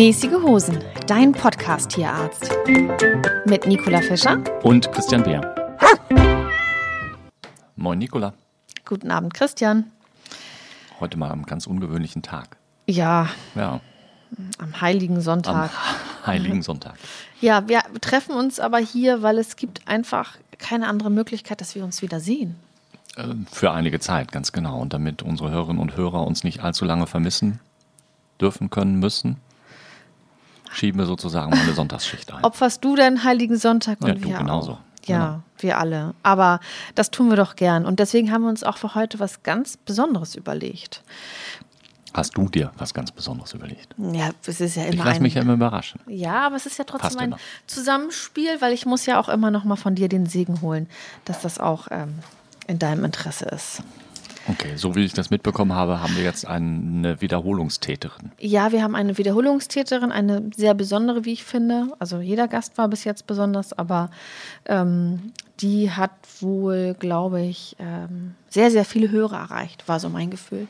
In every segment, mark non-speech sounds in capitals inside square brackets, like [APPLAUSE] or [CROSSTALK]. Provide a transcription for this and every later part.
Mäßige Hosen, dein Podcast-Tierarzt. Mit Nicola Fischer. Und Christian Beer. Moin, Nicola. Guten Abend, Christian. Heute mal am ganz ungewöhnlichen Tag. Ja, Ja, am Heiligen Sonntag. am Heiligen Sonntag. [LAUGHS] Ja, wir treffen uns aber hier, weil es gibt einfach keine andere Möglichkeit, dass wir uns wieder sehen. Äh, Für einige Zeit, ganz genau. Und damit unsere Hörerinnen und Hörer uns nicht allzu lange vermissen dürfen, können, müssen, schieben wir sozusagen mal eine Sonntagsschicht ein. Opferst du deinen Heiligen Sonntag und Ja, du genauso. auch. Ja, Genau. wir alle. Aber das tun wir doch gern. Und deswegen haben wir uns auch für heute was ganz Besonderes überlegt. Hast du dir was ganz Besonderes überlegt? Ja, es ist ja Ich immer lasse ein mich ja immer überraschen. Ja, aber es ist ja trotzdem Passt ein immer. Zusammenspiel, weil ich muss ja auch immer noch mal von dir den Segen holen, dass das auch ähm, in deinem Interesse ist. Okay, so wie ich das mitbekommen habe, haben wir jetzt eine Wiederholungstäterin. Ja, wir haben eine Wiederholungstäterin, eine sehr besondere, wie ich finde. Also jeder Gast war bis jetzt besonders, aber ähm, die hat wohl, glaube ich, ähm, sehr, sehr viele Hörer erreicht, war so mein Gefühl.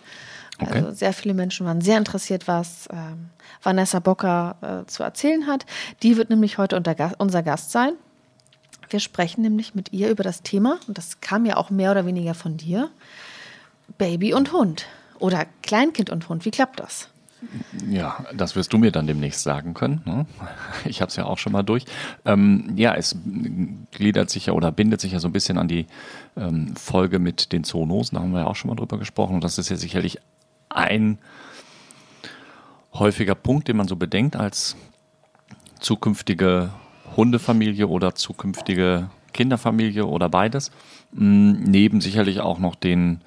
Okay. Also sehr viele Menschen waren sehr interessiert, was ähm, Vanessa Bocker äh, zu erzählen hat. Die wird nämlich heute Ga unser Gast sein. Wir sprechen nämlich mit ihr über das Thema, und das kam ja auch mehr oder weniger von dir, Baby und Hund oder Kleinkind und Hund. Wie klappt das? Ja, das wirst du mir dann demnächst sagen können. Ne? [LAUGHS] Ich habe es ja auch schon mal durch. Ähm, ja, es gliedert sich ja oder bindet sich ja so ein bisschen an die ähm, Folge mit den Zoonosen. Da haben wir ja auch schon mal drüber gesprochen. Und das ist ja sicherlich ein häufiger Punkt, den man so bedenkt als zukünftige Hundefamilie oder zukünftige Kinderfamilie oder beides. Mm, Neben sicherlich auch noch den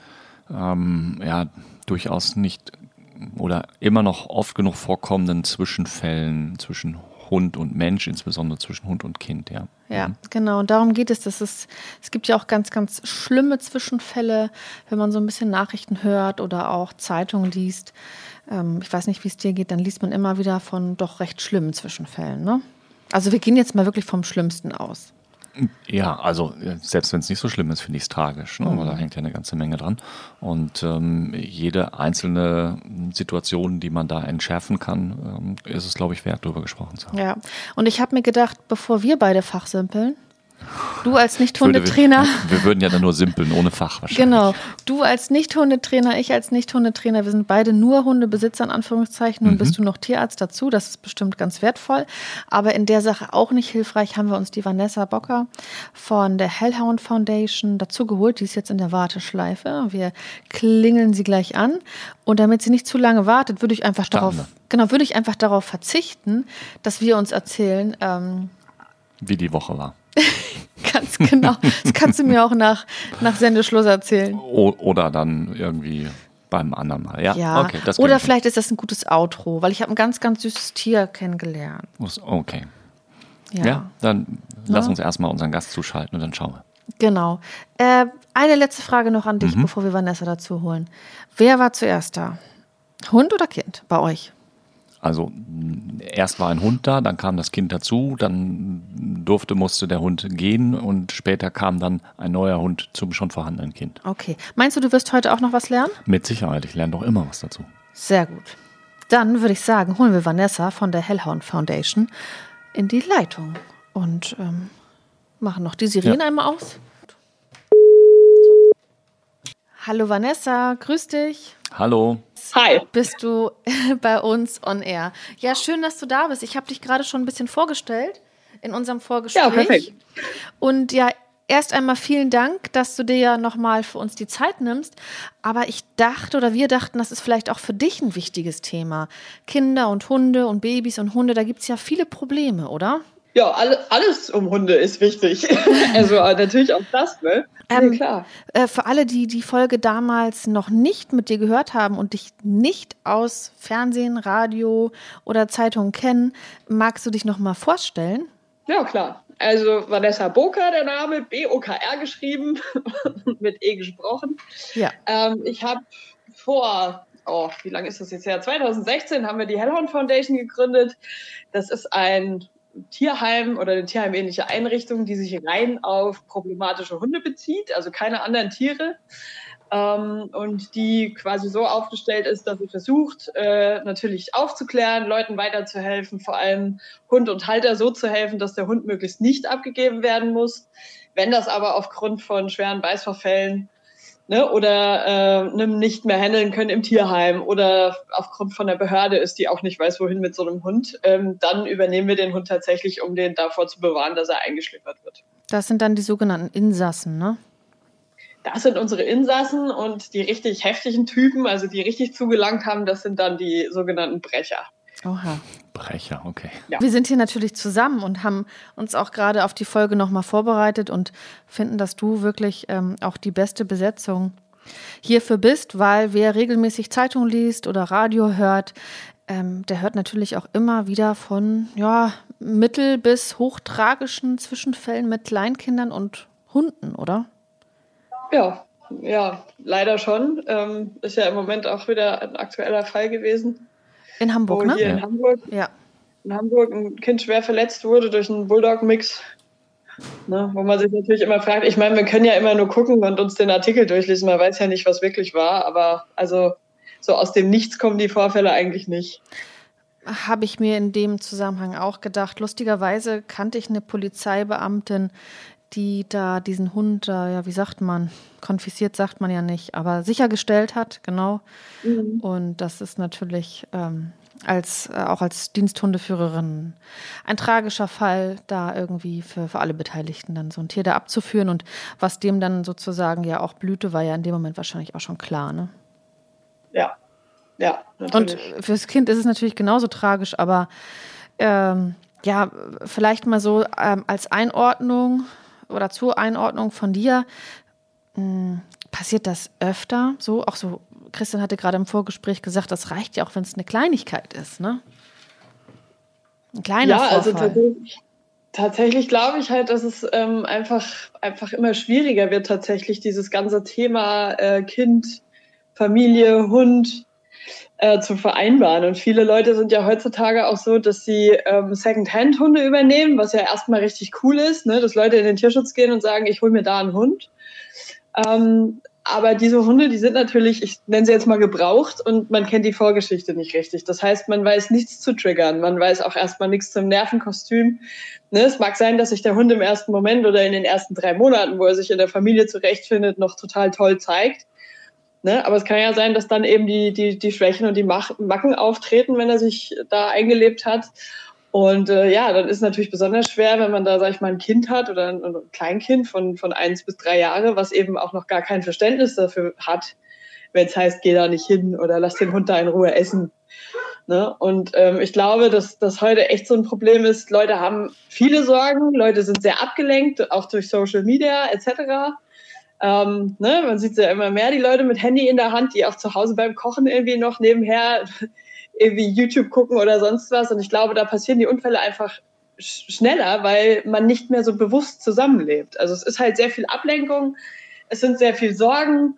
ähm, ja, durchaus nicht oder immer noch oft genug vorkommenden Zwischenfällen zwischen Hund und Mensch, insbesondere zwischen Hund und Kind, ja. Ja, genau. Und darum geht es. Das ist, es gibt ja auch ganz, ganz schlimme Zwischenfälle, wenn man so ein bisschen Nachrichten hört oder auch Zeitungen liest. Ähm, ich weiß nicht, wie es dir geht, dann liest man immer wieder von doch recht schlimmen Zwischenfällen. Ne? Also wir gehen jetzt mal wirklich vom Schlimmsten aus. Ja, also äh, selbst wenn es nicht so schlimm ist, finde ich es tragisch, ne? weil da hängt ja eine ganze Menge dran. Und ähm, jede einzelne Situation, die man da entschärfen kann, ähm, ist es, glaube ich, wert, darüber gesprochen zu haben. Ja. Und ich habe mir gedacht, bevor wir beide fachsimpeln, du als Nicht-Hundetrainer. [LAUGHS] Wir würden ja dann nur simpeln, ohne Fach wahrscheinlich. Genau. Du als Nicht-Hundetrainer, ich als Nicht-Hundetrainer, wir sind beide nur Hundebesitzer in Anführungszeichen. Nun bist du noch Tierarzt dazu, das ist bestimmt ganz wertvoll. Aber in der Sache auch nicht hilfreich haben wir uns die Vanessa Bocker von der Hellhound Foundation dazu geholt. Die ist jetzt in der Warteschleife. Wir klingeln sie gleich an. Und damit sie nicht zu lange wartet, würde ich einfach darauf, genau, würde ich einfach darauf verzichten, dass wir uns erzählen, ähm, Wie die Woche war. [LAUGHS] ganz genau. Das kannst du mir auch nach, nach Sendeschluss erzählen. O oder dann irgendwie beim anderen Mal. Ja, Ja, okay. Oder vielleicht ist das ein gutes Outro, weil ich habe ein ganz, ganz süßes Tier kennengelernt. Okay. Ja, Ja, dann lass Ja. uns erstmal unseren Gast zuschalten und dann schauen wir. genau. Äh, eine letzte Frage noch an Mhm. dich, bevor wir Vanessa dazu holen. Wer war zuerst da? Hund oder Kind bei euch? Also mh, erst war ein Hund da, dann kam das Kind dazu, dann durfte, musste der Hund gehen und später kam dann ein neuer Hund zum schon vorhandenen Kind. Okay. Meinst du, du wirst heute auch noch was lernen? Mit Sicherheit, ich lerne doch immer was dazu. Sehr gut. Dann würde ich sagen, holen wir Vanessa von der Hellhound Foundation in die Leitung und ähm, machen noch die Sirene Ja. einmal aus. Hallo Vanessa, grüß dich. Hallo. Hi. bist du [LAUGHS] bei uns on air. Ja, schön, dass du da bist. Ich habe dich gerade schon ein bisschen vorgestellt in unserem Vorgespräch. Ja, perfekt. Und ja, erst einmal vielen Dank, dass du dir ja nochmal für uns die Zeit nimmst. Aber ich dachte oder wir dachten, das ist vielleicht auch für dich ein wichtiges Thema. Kinder und Hunde und Babys und Hunde, da gibt es ja viele Probleme, oder? Ja, alle, alles um Hunde ist wichtig. [LAUGHS] also äh, natürlich auch das, ne? Ähm, ja, klar. Äh, für alle, die die Folge damals noch nicht mit dir gehört haben und dich nicht aus Fernsehen, Radio oder Zeitung kennen, magst du dich noch mal vorstellen? Ja, klar. Also Vanessa Boker, der Name, B-O-K-R geschrieben, [LAUGHS] mit E gesprochen. Ja. Ähm, ich habe vor, oh, wie lange ist das jetzt her? 2016 haben wir die Hellhound Foundation gegründet. Das ist ein Tierheim oder eine tierheimähnliche Einrichtung, die sich rein auf problematische Hunde bezieht, also keine anderen Tiere. Ähm, und die quasi so aufgestellt ist, dass sie versucht, äh, natürlich aufzuklären, Leuten weiterzuhelfen, vor allem Hund und Halter so zu helfen, dass der Hund möglichst nicht abgegeben werden muss. Wenn das aber aufgrund von schweren Beißvorfällen ne, oder äh, nicht mehr handeln können im Tierheim oder aufgrund von der Behörde ist, die auch nicht weiß, wohin mit so einem Hund, ähm, dann übernehmen wir den Hund tatsächlich, um den davor zu bewahren, dass er eingeschliffert wird. Das sind dann die sogenannten Insassen, ne? Das sind unsere Insassen und die richtig heftigen Typen, also die richtig zugelangt haben, das sind dann die sogenannten Brecher. Oha. Brecher, okay. Ja. Wir sind hier natürlich zusammen und haben uns auch gerade auf die Folge nochmal vorbereitet und finden, dass du wirklich ähm, auch die beste Besetzung hierfür bist, weil wer regelmäßig Zeitung liest oder Radio hört, ähm, der hört natürlich auch immer wieder von ja, mittel- bis hochtragischen Zwischenfällen mit Kleinkindern und Hunden, oder? Ja, ja, leider schon. Ähm, ist ja im Moment auch wieder ein aktueller Fall gewesen. In Hamburg, ne? Hier ja. in Hamburg. Ja. In Hamburg ein Kind schwer verletzt wurde durch einen Bulldog-Mix. Ne, wo man sich natürlich immer fragt, ich meine, wir können ja immer nur gucken und uns den Artikel durchlesen, man weiß ja nicht, was wirklich war, aber also so aus dem Nichts kommen die Vorfälle eigentlich nicht. Habe ich mir in dem Zusammenhang auch gedacht. Lustigerweise kannte ich eine Polizeibeamtin, die da diesen Hund, ja, wie sagt man, konfisziert sagt man ja nicht, aber sichergestellt hat, genau. Mhm. Und das ist natürlich ähm, als, äh, auch als Diensthundeführerin ein tragischer Fall, da irgendwie für, für alle Beteiligten dann so ein Tier da abzuführen. Und was dem dann sozusagen ja auch blühte, war ja in dem Moment wahrscheinlich auch schon klar, ne? Ja, ja. Natürlich. Und fürs Kind ist es natürlich genauso tragisch, aber ähm, ja, vielleicht mal so ähm, als Einordnung oder zur Einordnung von dir, mh, hm, passiert das öfter? So, auch so, Christian hatte gerade im Vorgespräch gesagt, das reicht ja auch, wenn es eine Kleinigkeit ist, ne? Ein kleiner ja, also Vorfall. also tatsächlich, tatsächlich glaube ich halt, dass es ähm, einfach, einfach immer schwieriger wird, tatsächlich dieses ganze Thema äh, Kind, Familie, Hund äh, zu vereinbaren. Und viele Leute sind ja heutzutage auch so, dass sie ähm, Second-Hand-Hunde übernehmen, was ja erstmal richtig cool ist, ne? dass Leute in den Tierschutz gehen und sagen, ich hole mir da einen Hund. Ähm, aber diese Hunde, die sind natürlich, ich nenne sie jetzt mal gebraucht und man kennt die Vorgeschichte nicht richtig. Das heißt, man weiß nichts zu triggern, man weiß auch erstmal nichts zum Nervenkostüm. Ne, es mag sein, dass sich der Hund im ersten Moment oder in den ersten drei Monaten, wo er sich in der Familie zurechtfindet, noch total toll zeigt. Ne? Aber es kann ja sein, dass dann eben die, die, die Schwächen und die Macken auftreten, wenn er sich da eingelebt hat. Und äh, ja, dann ist es natürlich besonders schwer, wenn man da, sag ich mal, ein Kind hat oder ein, ein Kleinkind von, von eins bis drei Jahre, was eben auch noch gar kein Verständnis dafür hat, wenn es heißt, geh da nicht hin oder lass den Hund da in Ruhe essen. Ne? Und ähm, ich glaube, dass das heute echt so ein Problem ist. Leute haben viele Sorgen, Leute sind sehr abgelenkt, auch durch Social Media etc. Ähm, ne, man sieht ja immer mehr die Leute mit Handy in der Hand, die auch zu Hause beim Kochen irgendwie noch nebenher [LAUGHS] irgendwie YouTube gucken oder sonst was. Und ich glaube, da passieren die Unfälle einfach schneller, weil man nicht mehr so bewusst zusammenlebt. Also es ist halt sehr viel Ablenkung, es sind sehr viel Sorgen.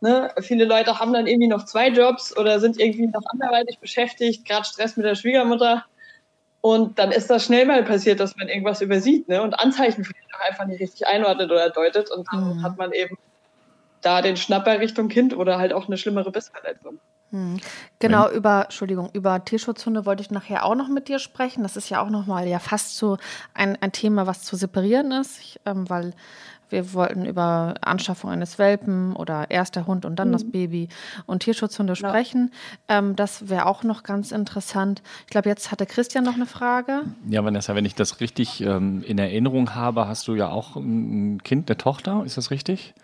Ne? Viele Leute haben dann irgendwie noch zwei Jobs oder sind irgendwie noch anderweitig beschäftigt, gerade Stress mit der Schwiegermutter. Und dann ist das schnell mal passiert, dass man irgendwas übersieht ne? und Anzeichen vielleicht auch einfach nicht richtig einordnet oder deutet. Und dann mhm. hat man eben da den Schnapper Richtung Kind oder halt auch eine schlimmere Bissverletzung. Mhm. Genau, über, Entschuldigung, über Tierschutzhunde wollte ich nachher auch noch mit dir sprechen. Das ist ja auch nochmal ja fast so ein, ein Thema, was zu separieren ist, ich, ähm, weil wir wollten über Anschaffung eines Welpen oder erster Hund und dann mhm. das Baby und Tierschutzhunde ja. sprechen. Ähm, das wäre auch noch ganz interessant. Ich glaube, jetzt hatte Christian noch eine Frage. Ja, Vanessa, wenn ich das richtig ähm, in Erinnerung habe, hast du ja auch ein Kind, eine Tochter, ist das richtig?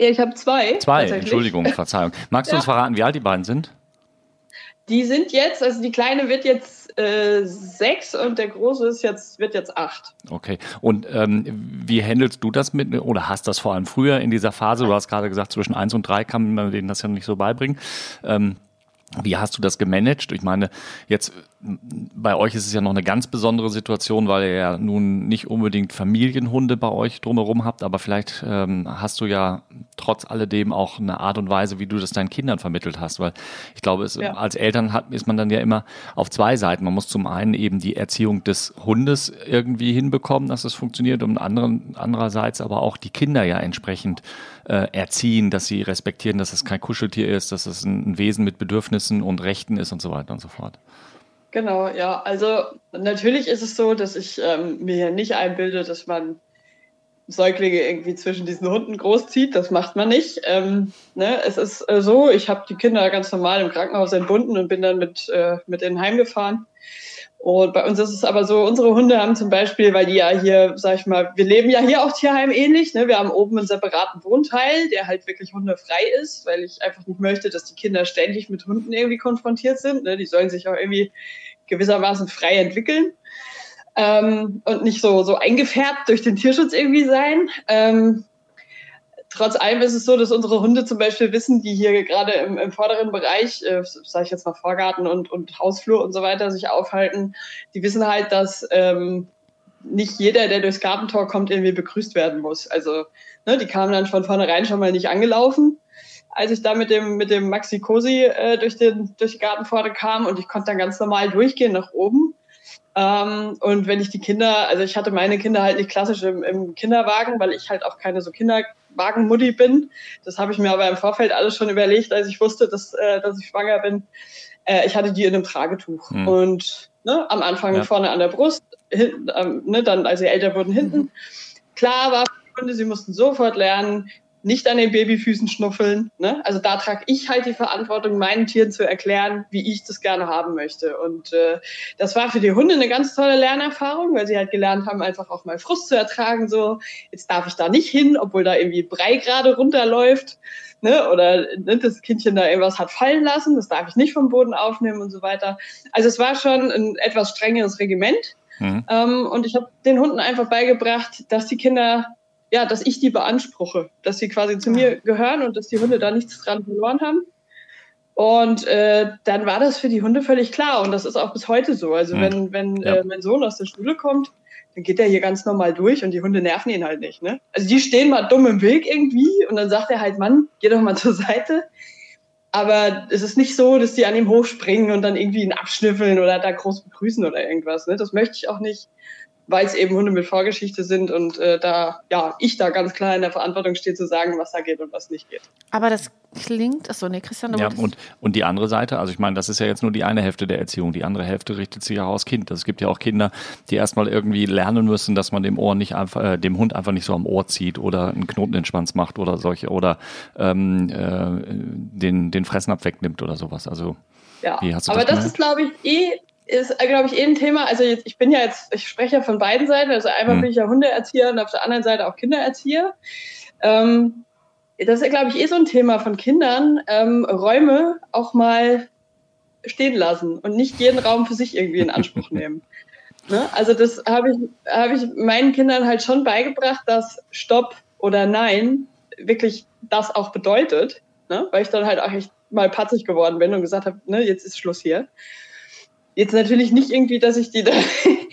Ja, ich habe zwei. Zwei, Entschuldigung, Verzeihung. Magst du ja. uns verraten, wie alt die beiden sind? Die sind jetzt, also die Kleine wird jetzt äh, sechs und der Große ist jetzt, wird jetzt acht. Okay. Und ähm, wie handelst du das mit, oder hast das vor allem früher in dieser Phase, du hast gerade gesagt, zwischen eins und drei kann man denen das ja nicht so beibringen. Ähm, wie hast du das gemanagt? Ich meine, jetzt bei euch ist es ja noch eine ganz besondere Situation, weil ihr ja nun nicht unbedingt Familienhunde bei euch drumherum habt, aber vielleicht ähm, hast du ja trotz alledem auch eine Art und Weise, wie du das deinen Kindern vermittelt hast, weil ich glaube, es, ja. als Eltern hat, ist man dann ja immer auf zwei Seiten. Man muss zum einen eben die Erziehung des Hundes irgendwie hinbekommen, dass es funktioniert, und anderen, andererseits aber auch die Kinder ja entsprechend äh, erziehen, dass sie respektieren, dass es kein Kuscheltier ist, dass es ein Wesen mit Bedürfnissen und Rechten ist und so weiter und so fort. Genau, ja. Also natürlich ist es so, dass ich ähm, mir hier nicht einbilde, dass man Säuglinge irgendwie zwischen diesen Hunden großzieht. Das macht man nicht. Ähm, ne? Es ist äh, so, ich habe die Kinder ganz normal im Krankenhaus entbunden und bin dann mit, äh, mit ihnen heimgefahren. Und bei uns ist es aber so, unsere Hunde haben zum Beispiel, weil die ja hier, sag ich mal, wir leben ja hier auch Tierheim ähnlich, ne? wir haben oben einen separaten Wohnteil, der halt wirklich hundefrei ist, weil ich einfach nicht möchte, dass die Kinder ständig mit Hunden irgendwie konfrontiert sind. Ne? Die sollen sich auch irgendwie gewissermaßen frei entwickeln ähm, und nicht so, so eingefärbt durch den Tierschutz irgendwie sein. Ähm, trotz allem ist es so, dass unsere Hunde zum Beispiel wissen, die hier gerade im, im vorderen Bereich, äh, sage ich jetzt mal Vorgarten und, und Hausflur und so weiter, sich aufhalten, die wissen halt, dass ähm, nicht jeder, der durchs Gartentor kommt, irgendwie begrüßt werden muss. Also ne, die kamen dann von vornherein schon mal nicht angelaufen, als ich da mit dem, mit dem Maxi Cosi äh, durch, den, durch die Gartenpforte kam und ich konnte dann ganz normal durchgehen nach oben. Ähm, und wenn ich die Kinder, also ich hatte meine Kinder halt nicht klassisch im, im Kinderwagen, weil ich halt auch keine so Kinderwagenmutti bin. Das habe ich mir aber im Vorfeld alles schon überlegt, als ich wusste, dass, äh, dass ich schwanger bin. Äh, ich hatte die in einem Tragetuch. Mhm. Und ne, am Anfang ja. vorne an der Brust, hinten, ähm, ne, dann, als sie älter wurden, hinten. Mhm. Klar war sie mussten sofort lernen, nicht an den Babyfüßen schnuffeln. Ne? Also da trage ich halt die Verantwortung, meinen Tieren zu erklären, wie ich das gerne haben möchte. Und äh, das war für die Hunde eine ganz tolle Lernerfahrung, weil sie halt gelernt haben, einfach auch mal Frust zu ertragen. So, jetzt darf ich da nicht hin, obwohl da irgendwie Brei gerade runterläuft. Ne? Oder ne, das Kindchen da irgendwas hat fallen lassen, das darf ich nicht vom Boden aufnehmen und so weiter. Also es war schon ein etwas strengeres Regiment. Mhm. Ähm, und ich habe den Hunden einfach beigebracht, dass die Kinder ja, dass ich die beanspruche, dass sie quasi zu mir gehören und dass die Hunde da nichts dran verloren haben. Und äh, dann war das für die Hunde völlig klar und das ist auch bis heute so. Also mhm. wenn, wenn ja. äh, mein Sohn aus der Schule kommt, dann geht er hier ganz normal durch und die Hunde nerven ihn halt nicht. Ne? Also die stehen mal dumm im Weg irgendwie und dann sagt er halt, Mann, geh doch mal zur Seite. Aber es ist nicht so, dass die an ihm hochspringen und dann irgendwie ihn abschnüffeln oder da groß begrüßen oder irgendwas. Ne? Das möchte ich auch nicht weil es eben Hunde mit Vorgeschichte sind und äh, da, ja, ich da ganz klar in der Verantwortung stehe zu sagen, was da geht und was nicht geht. Aber das klingt, achso, nee, Christian, Ja, und, und die andere Seite, also ich meine, das ist ja jetzt nur die eine Hälfte der Erziehung, die andere Hälfte richtet sich ja aus Kind. Es gibt ja auch Kinder, die erstmal irgendwie lernen müssen, dass man dem Ohr nicht einfach, äh, dem Hund einfach nicht so am Ohr zieht oder einen Knoten in den Schwanz macht oder solche oder ähm, äh, den, den Fressnapf wegnimmt oder sowas. Also ja, aber das, das ist, glaube ich, eh ist, glaube ich, eh ein Thema. Also jetzt, ich bin ja jetzt, ich spreche ja von beiden Seiten. Also einmal mhm. bin ich ja Hundeerzieher und auf der anderen Seite auch Kindererzieher. Ähm, das ist, glaube ich, eh so ein Thema von Kindern, ähm, Räume auch mal stehen lassen und nicht jeden Raum für sich irgendwie in Anspruch [LAUGHS] nehmen. Ne? Also das habe ich, hab ich meinen Kindern halt schon beigebracht, dass Stopp oder Nein wirklich das auch bedeutet, ne? weil ich dann halt auch echt mal patzig geworden bin und gesagt habe, ne, jetzt ist Schluss hier. Jetzt natürlich nicht irgendwie, dass ich die da,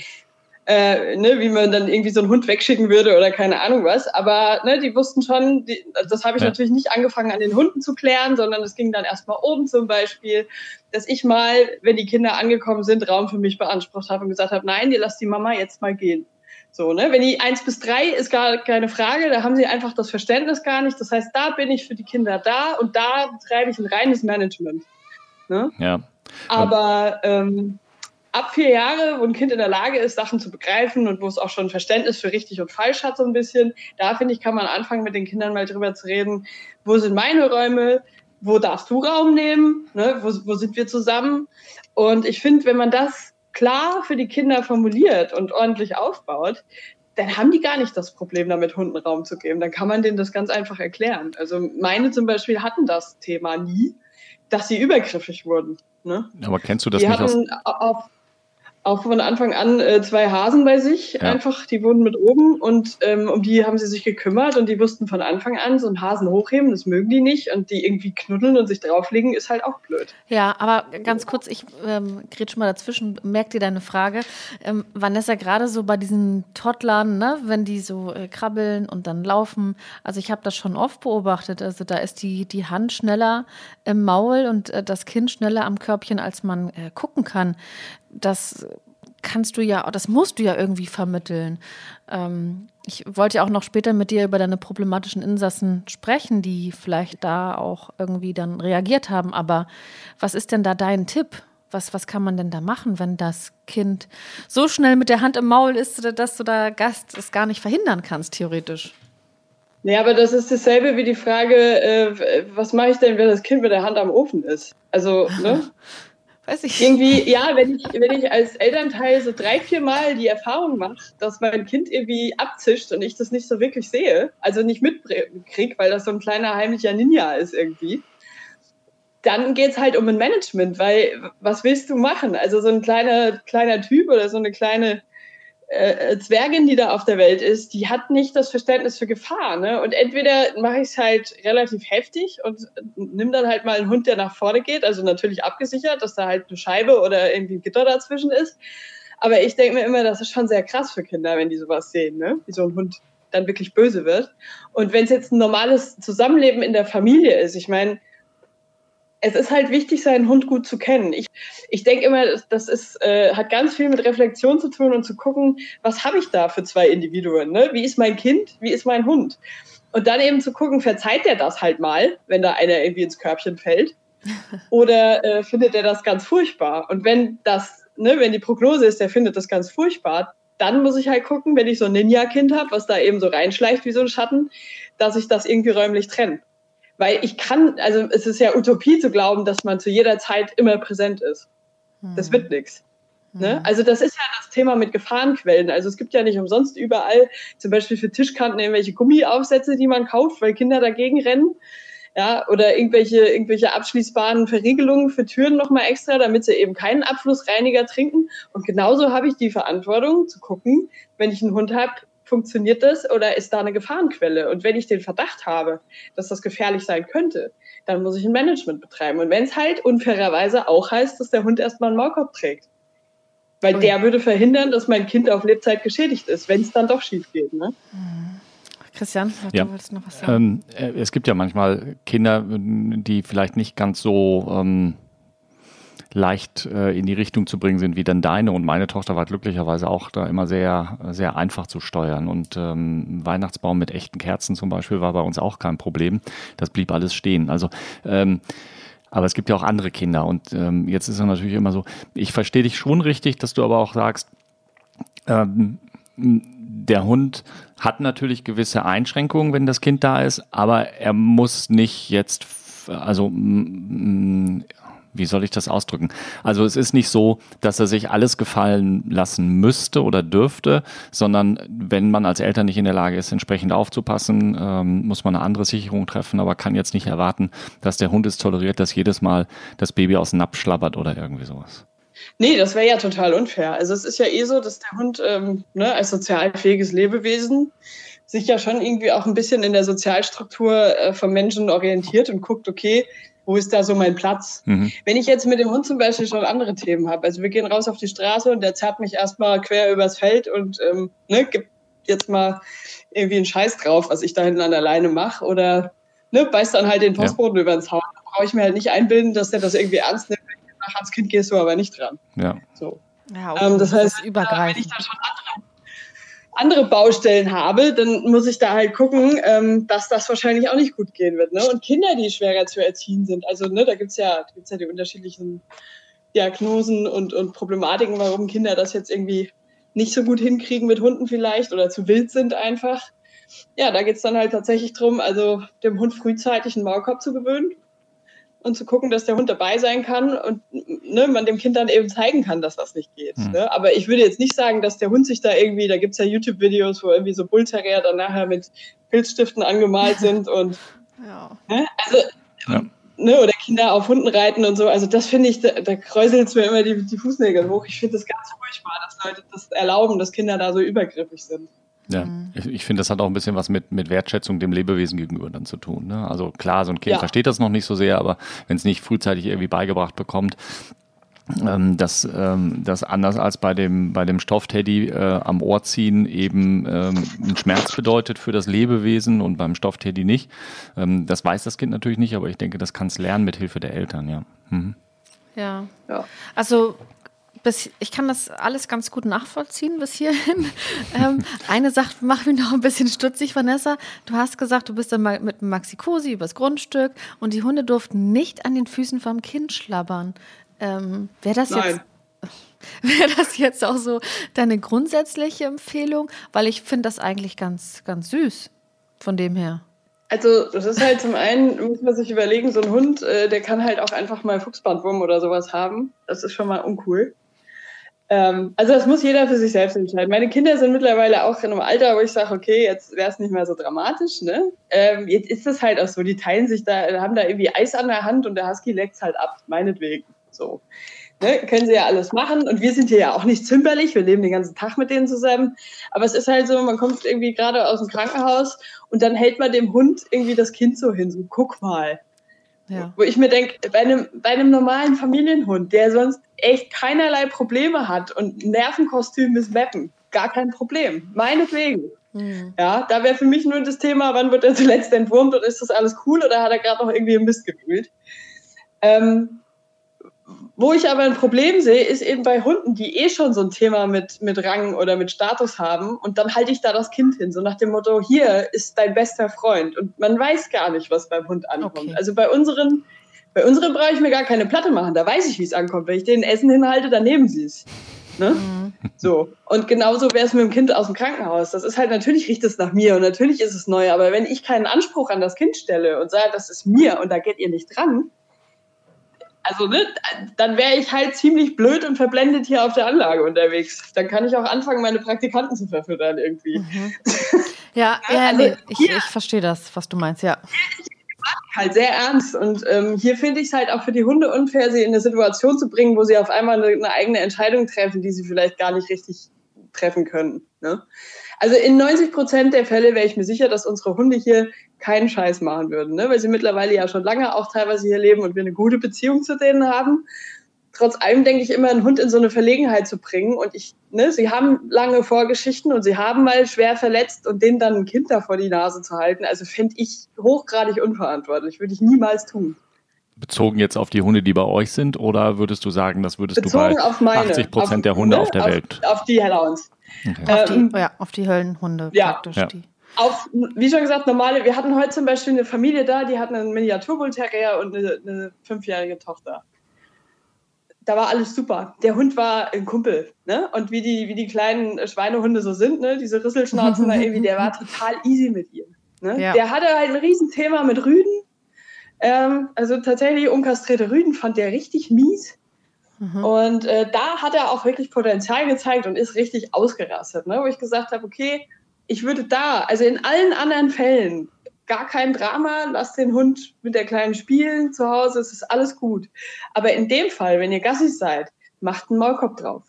[LAUGHS] äh, ne, wie man dann irgendwie so einen Hund wegschicken würde oder keine Ahnung was. Aber ne, die wussten schon, die, das habe ich ja. natürlich nicht angefangen an den Hunden zu klären, sondern es ging dann erstmal oben zum Beispiel, dass ich mal, wenn die Kinder angekommen sind, Raum für mich beansprucht habe und gesagt habe, nein, ihr lasst die Mama jetzt mal gehen. So, ne? Wenn die eins bis drei ist gar keine Frage, da haben sie einfach das Verständnis gar nicht. Das heißt, da bin ich für die Kinder da und da treibe ich ein reines Management. Ne? Ja. Aber ähm, ab vier Jahre, wo ein Kind in der Lage ist, Sachen zu begreifen und wo es auch schon Verständnis für richtig und falsch hat, so ein bisschen, da finde ich, kann man anfangen, mit den Kindern mal drüber zu reden, wo sind meine Räume, wo darfst du Raum nehmen, ne? wo, wo sind wir zusammen. Und ich finde, wenn man das klar für die Kinder formuliert und ordentlich aufbaut, dann haben die gar nicht das Problem, damit Hunden Raum zu geben. Dann kann man denen das ganz einfach erklären. Also meine zum Beispiel hatten das Thema nie, dass sie übergriffig wurden. Ne? Aber kennst du das die nicht aus... Auf, auch von Anfang an äh, zwei Hasen bei sich, ja. einfach, die wohnen mit oben und ähm, um die haben sie sich gekümmert und die wussten von Anfang an, so einen Hasen hochheben, das mögen die nicht und die irgendwie knuddeln und sich drauflegen, ist halt auch blöd. Ja, aber ganz kurz, ich ähm, grätsch mal dazwischen, merk dir deine Frage. Ähm, Vanessa, gerade so bei diesen Toddlern, ne, wenn die so äh, krabbeln und dann laufen, also ich habe das schon oft beobachtet, also da ist die, die Hand schneller im Maul und äh, das Kind schneller am Körbchen, als man äh, gucken kann das kannst du ja, das musst du ja irgendwie vermitteln. Ähm, ich wollte ja auch noch später mit dir über deine problematischen Insassen sprechen, die vielleicht da auch irgendwie dann reagiert haben. Aber was ist denn da dein Tipp? Was, was kann man denn da machen, wenn das Kind so schnell mit der Hand im Maul ist, dass du da Gast es gar nicht verhindern kannst, theoretisch? Ja, aber das ist dasselbe wie die Frage, äh, was mache ich denn, wenn das Kind mit der Hand am Ofen ist? Also, ne? [LAUGHS] Weiß ich. Irgendwie, ja, wenn ich, wenn ich als Elternteil so drei, vier Mal die Erfahrung mache, dass mein Kind irgendwie abzischt und ich das nicht so wirklich sehe, also nicht mitkriege, weil das so ein kleiner heimlicher Ninja ist irgendwie, dann geht es halt um ein Management, weil was willst du machen? Also so ein kleiner, kleiner Typ oder so eine kleine äh, äh, Zwergin, die da auf der Welt ist, die hat nicht das Verständnis für Gefahr. Ne? Und entweder mache ich es halt relativ heftig und nimm dann halt mal einen Hund, der nach vorne geht, also natürlich abgesichert, dass da halt eine Scheibe oder irgendwie ein Gitter dazwischen ist. Aber ich denke mir immer, das ist schon sehr krass für Kinder, wenn die sowas sehen, ne? wie so ein Hund dann wirklich böse wird. Und wenn es jetzt ein normales Zusammenleben in der Familie ist, ich meine, es ist halt wichtig, seinen Hund gut zu kennen. Ich, ich denke immer, das ist, äh, hat ganz viel mit Reflexion zu tun und zu gucken, was habe ich da für zwei Individuen? Ne? Wie ist mein Kind? Wie ist mein Hund? Und dann eben zu gucken, verzeiht der das halt mal, wenn da einer irgendwie ins Körbchen fällt? [LAUGHS] Oder äh, findet er das ganz furchtbar? Und wenn das, ne, wenn die Prognose ist, der findet das ganz furchtbar, dann muss ich halt gucken, wenn ich so ein Ninja-Kind habe, was da eben so reinschleicht wie so ein Schatten, dass ich das irgendwie räumlich trenne. Weil ich kann, also es ist ja Utopie zu glauben, dass man zu jeder Zeit immer präsent ist. Das wird nichts. Ne? Also das ist ja das Thema mit Gefahrenquellen. Also es gibt ja nicht umsonst überall, zum Beispiel für Tischkanten, irgendwelche Gummiaufsätze, die man kauft, weil Kinder dagegen rennen. Ja, oder irgendwelche, irgendwelche abschließbaren Verriegelungen für Türen nochmal extra, damit sie eben keinen Abflussreiniger trinken. Und genauso habe ich die Verantwortung zu gucken, wenn ich einen Hund habe, funktioniert das oder ist da eine Gefahrenquelle? Und wenn ich den Verdacht habe, dass das gefährlich sein könnte, dann muss ich ein Management betreiben. Und wenn es halt unfairerweise auch heißt, dass der Hund erstmal einen Maulkorb trägt. Weil der würde verhindern, dass mein Kind auf Lebzeit geschädigt ist, wenn es dann doch schief geht. Ne? Christian, ja. du wolltest noch was sagen. Ähm, äh, es gibt ja manchmal Kinder, die vielleicht nicht ganz so ähm, leicht äh, in die Richtung zu bringen sind wie dann deine. Und meine Tochter war glücklicherweise auch da immer sehr, sehr einfach zu steuern. Und ähm, Weihnachtsbaum mit echten Kerzen zum Beispiel war bei uns auch kein Problem. Das blieb alles stehen. Also ähm, aber es gibt ja auch andere Kinder. Und ähm, jetzt ist es natürlich immer so, ich verstehe dich schon richtig, dass du aber auch sagst, ähm, der Hund hat natürlich gewisse Einschränkungen, wenn das Kind da ist, aber er muss nicht jetzt, also wie soll ich das ausdrücken? Also es ist nicht so, dass er sich alles gefallen lassen müsste oder dürfte, sondern wenn man als Eltern nicht in der Lage ist, entsprechend aufzupassen, ähm, muss man eine andere Sicherung treffen, aber kann jetzt nicht erwarten, dass der Hund es toleriert, dass jedes Mal das Baby aus dem Napf schlabbert oder irgendwie sowas. Nee, das wäre ja total unfair. Also es ist ja eh so, dass der Hund ähm, ne, als sozialfähiges Lebewesen sich ja schon irgendwie auch ein bisschen in der Sozialstruktur äh, vom Menschen orientiert und guckt, okay, wo ist da so mein Platz? Mhm. Wenn ich jetzt mit dem Hund zum Beispiel schon andere Themen habe, also wir gehen raus auf die Straße und der zerrt mich erstmal quer übers Feld und ähm, ne, gibt jetzt mal irgendwie einen Scheiß drauf, was ich da hinten an der Leine mache oder ne, beißt dann halt den Postboden ja. über den Zaun. Da brauche ich mir halt nicht einbilden, dass der das irgendwie ernst nimmt. Wenn ich nach ans Kind gehst du aber nicht dran. Ja. So. Ja, okay. ähm, das heißt, das wenn ich da schon andere andere Baustellen habe, dann muss ich da halt gucken, ähm, dass das wahrscheinlich auch nicht gut gehen wird. Ne? Und Kinder, die schwerer zu erziehen sind, also ne, da gibt's ja, ja die unterschiedlichen Diagnosen und, und Problematiken, warum Kinder das jetzt irgendwie nicht so gut hinkriegen mit Hunden vielleicht oder zu wild sind einfach. Ja, da geht's dann halt tatsächlich drum, also dem Hund frühzeitig einen Maulkorb zu gewöhnen und zu gucken, dass der Hund dabei sein kann und ne, man dem Kind dann eben zeigen kann, dass das nicht geht. Mhm. Ne? Aber ich würde jetzt nicht sagen, dass der Hund sich da irgendwie, da gibt es ja YouTube-Videos, wo irgendwie so Bullterrier dann nachher mit Filzstiften angemalt [LAUGHS] sind und ja. ne? also ja. ne, oder Kinder auf Hunden reiten und so. Also das finde ich, da, da kräuselt es mir immer die, die Fußnägel hoch. Ich finde das ganz furchtbar, dass Leute das erlauben, dass Kinder da so übergriffig sind. Ja, mhm. ich, ich finde, das hat auch ein bisschen was mit, mit Wertschätzung dem Lebewesen gegenüber dann zu tun. Ne? Also klar, so ein Kind ja. versteht das noch nicht so sehr, aber wenn es nicht frühzeitig irgendwie beigebracht bekommt, ähm, dass ähm, das anders als bei dem, bei dem Stoffteddy äh, am Ohr ziehen eben ähm, einen Schmerz bedeutet für das Lebewesen und beim Stoffteddy nicht. Ähm, das weiß das Kind natürlich nicht, aber ich denke, das kann es lernen mit Hilfe der Eltern, ja. Mhm. Ja. ja. Also bis, ich kann das alles ganz gut nachvollziehen bis hierhin. [LAUGHS] ähm, eine Sache macht mich noch ein bisschen stutzig, Vanessa. Du hast gesagt, du bist dann mal mit Maxi Cosi übers Grundstück und die Hunde durften nicht an den Füßen vom Kind schlabbern. Ähm, Wäre das Nein. [LAUGHS] jetzt. Wäre das jetzt auch so deine grundsätzliche Empfehlung? Weil ich finde das eigentlich ganz, ganz süß von dem her. Also, das ist halt zum einen, muss man sich überlegen, so ein Hund, äh, der kann halt auch einfach mal Fuchsbandwurm oder sowas haben. Das ist schon mal uncool. Ähm, also das muss jeder für sich selbst entscheiden. Meine Kinder sind mittlerweile auch in einem Alter, wo ich sage, okay, jetzt wäre es nicht mehr so dramatisch. Ne? Ähm, jetzt ist es halt auch so, die teilen sich da, haben da irgendwie Eis an der Hand und der Husky leckt halt ab, meinetwegen. So. Ne, können sie ja alles machen und wir sind hier ja auch nicht zimperlich, wir leben den ganzen Tag mit denen zusammen, aber es ist halt so, man kommt irgendwie gerade aus dem Krankenhaus und dann hält man dem Hund irgendwie das Kind so hin, so guck mal, ja. Wo ich mir denke, bei einem, bei einem normalen Familienhund, der sonst echt keinerlei Probleme hat und Nervenkostüm ist Weppen, gar kein Problem. Meinetwegen. Mhm. Ja, da wäre für mich nur das Thema, wann wird er zuletzt entwurmt und ist das alles cool oder hat er gerade noch irgendwie im Mist gefühlt? Ähm, wo ich aber ein Problem sehe, ist eben bei Hunden, die eh schon so ein Thema mit, mit Rang oder mit Status haben. Und dann halte ich da das Kind hin, so nach dem Motto, hier ist dein bester Freund. Und man weiß gar nicht, was beim Hund ankommt. Okay. Also bei unseren, bei unseren brauche ich mir gar keine Platte machen. Da weiß ich, wie es ankommt. Wenn ich denen Essen hinhalte, dann nehmen sie es. Ne? Mhm. So. Und genauso wäre es mit dem Kind aus dem Krankenhaus. Das ist halt, natürlich riecht es nach mir und natürlich ist es neu. Aber wenn ich keinen Anspruch an das Kind stelle und sage, das ist mir und da geht ihr nicht dran, also ne, dann wäre ich halt ziemlich blöd und verblendet hier auf der Anlage unterwegs. Dann kann ich auch anfangen, meine Praktikanten zu verfüttern irgendwie. Mhm. [LAUGHS] Ja, ja, also, nee, ich, ich verstehe das, was du meinst, ja. Halt sehr ernst. Und ähm, hier finde ich es halt auch für die Hunde unfair, sie in eine Situation zu bringen, wo sie auf einmal eine, eine eigene Entscheidung treffen, die sie vielleicht gar nicht richtig treffen können. Ne? Also in 90 Prozent der Fälle wäre ich mir sicher, dass unsere Hunde hier keinen Scheiß machen würden, ne? weil sie mittlerweile ja schon lange auch teilweise hier leben und wir eine gute Beziehung zu denen haben. Trotz allem denke ich immer, einen Hund in so eine Verlegenheit zu bringen. Und ich, ne, sie haben lange Vorgeschichten und sie haben mal schwer verletzt und denen dann ein Kind da vor die Nase zu halten, also finde ich hochgradig unverantwortlich. Würde ich niemals tun. Bezogen jetzt auf die Hunde, die bei euch sind, oder würdest du sagen, das würdest Bezogen du bei 80 Prozent der Hunde ne, auf der auf, Welt? Auf die Hellhounds. Okay. Auf, die, ähm, ja, auf die Höllenhunde ja. praktisch. Ja. Die. Auf, wie schon gesagt, normale, wir hatten heute zum Beispiel eine Familie da, die hatten einen Miniaturbull Terrier und eine, eine fünfjährige Tochter. Da war alles super. Der Hund war ein Kumpel, ne? Und wie die, wie die kleinen Schweinehunde so sind, ne? Diese da [LAUGHS] irgendwie, der war total easy mit ihr. Ne? Ja. Der hatte halt ein Riesenthema mit Rüden. Ähm, also tatsächlich unkastrierte Rüden fand der richtig mies. Mhm. Und äh, da hat er auch wirklich Potenzial gezeigt und ist richtig ausgerastet, ne? wo ich gesagt habe, okay, ich würde da, also in allen anderen Fällen, gar kein Drama, lass den Hund mit der Kleinen spielen zu Hause, es ist alles gut. Aber in dem Fall, wenn ihr Gassis seid, macht einen Maulkorb drauf.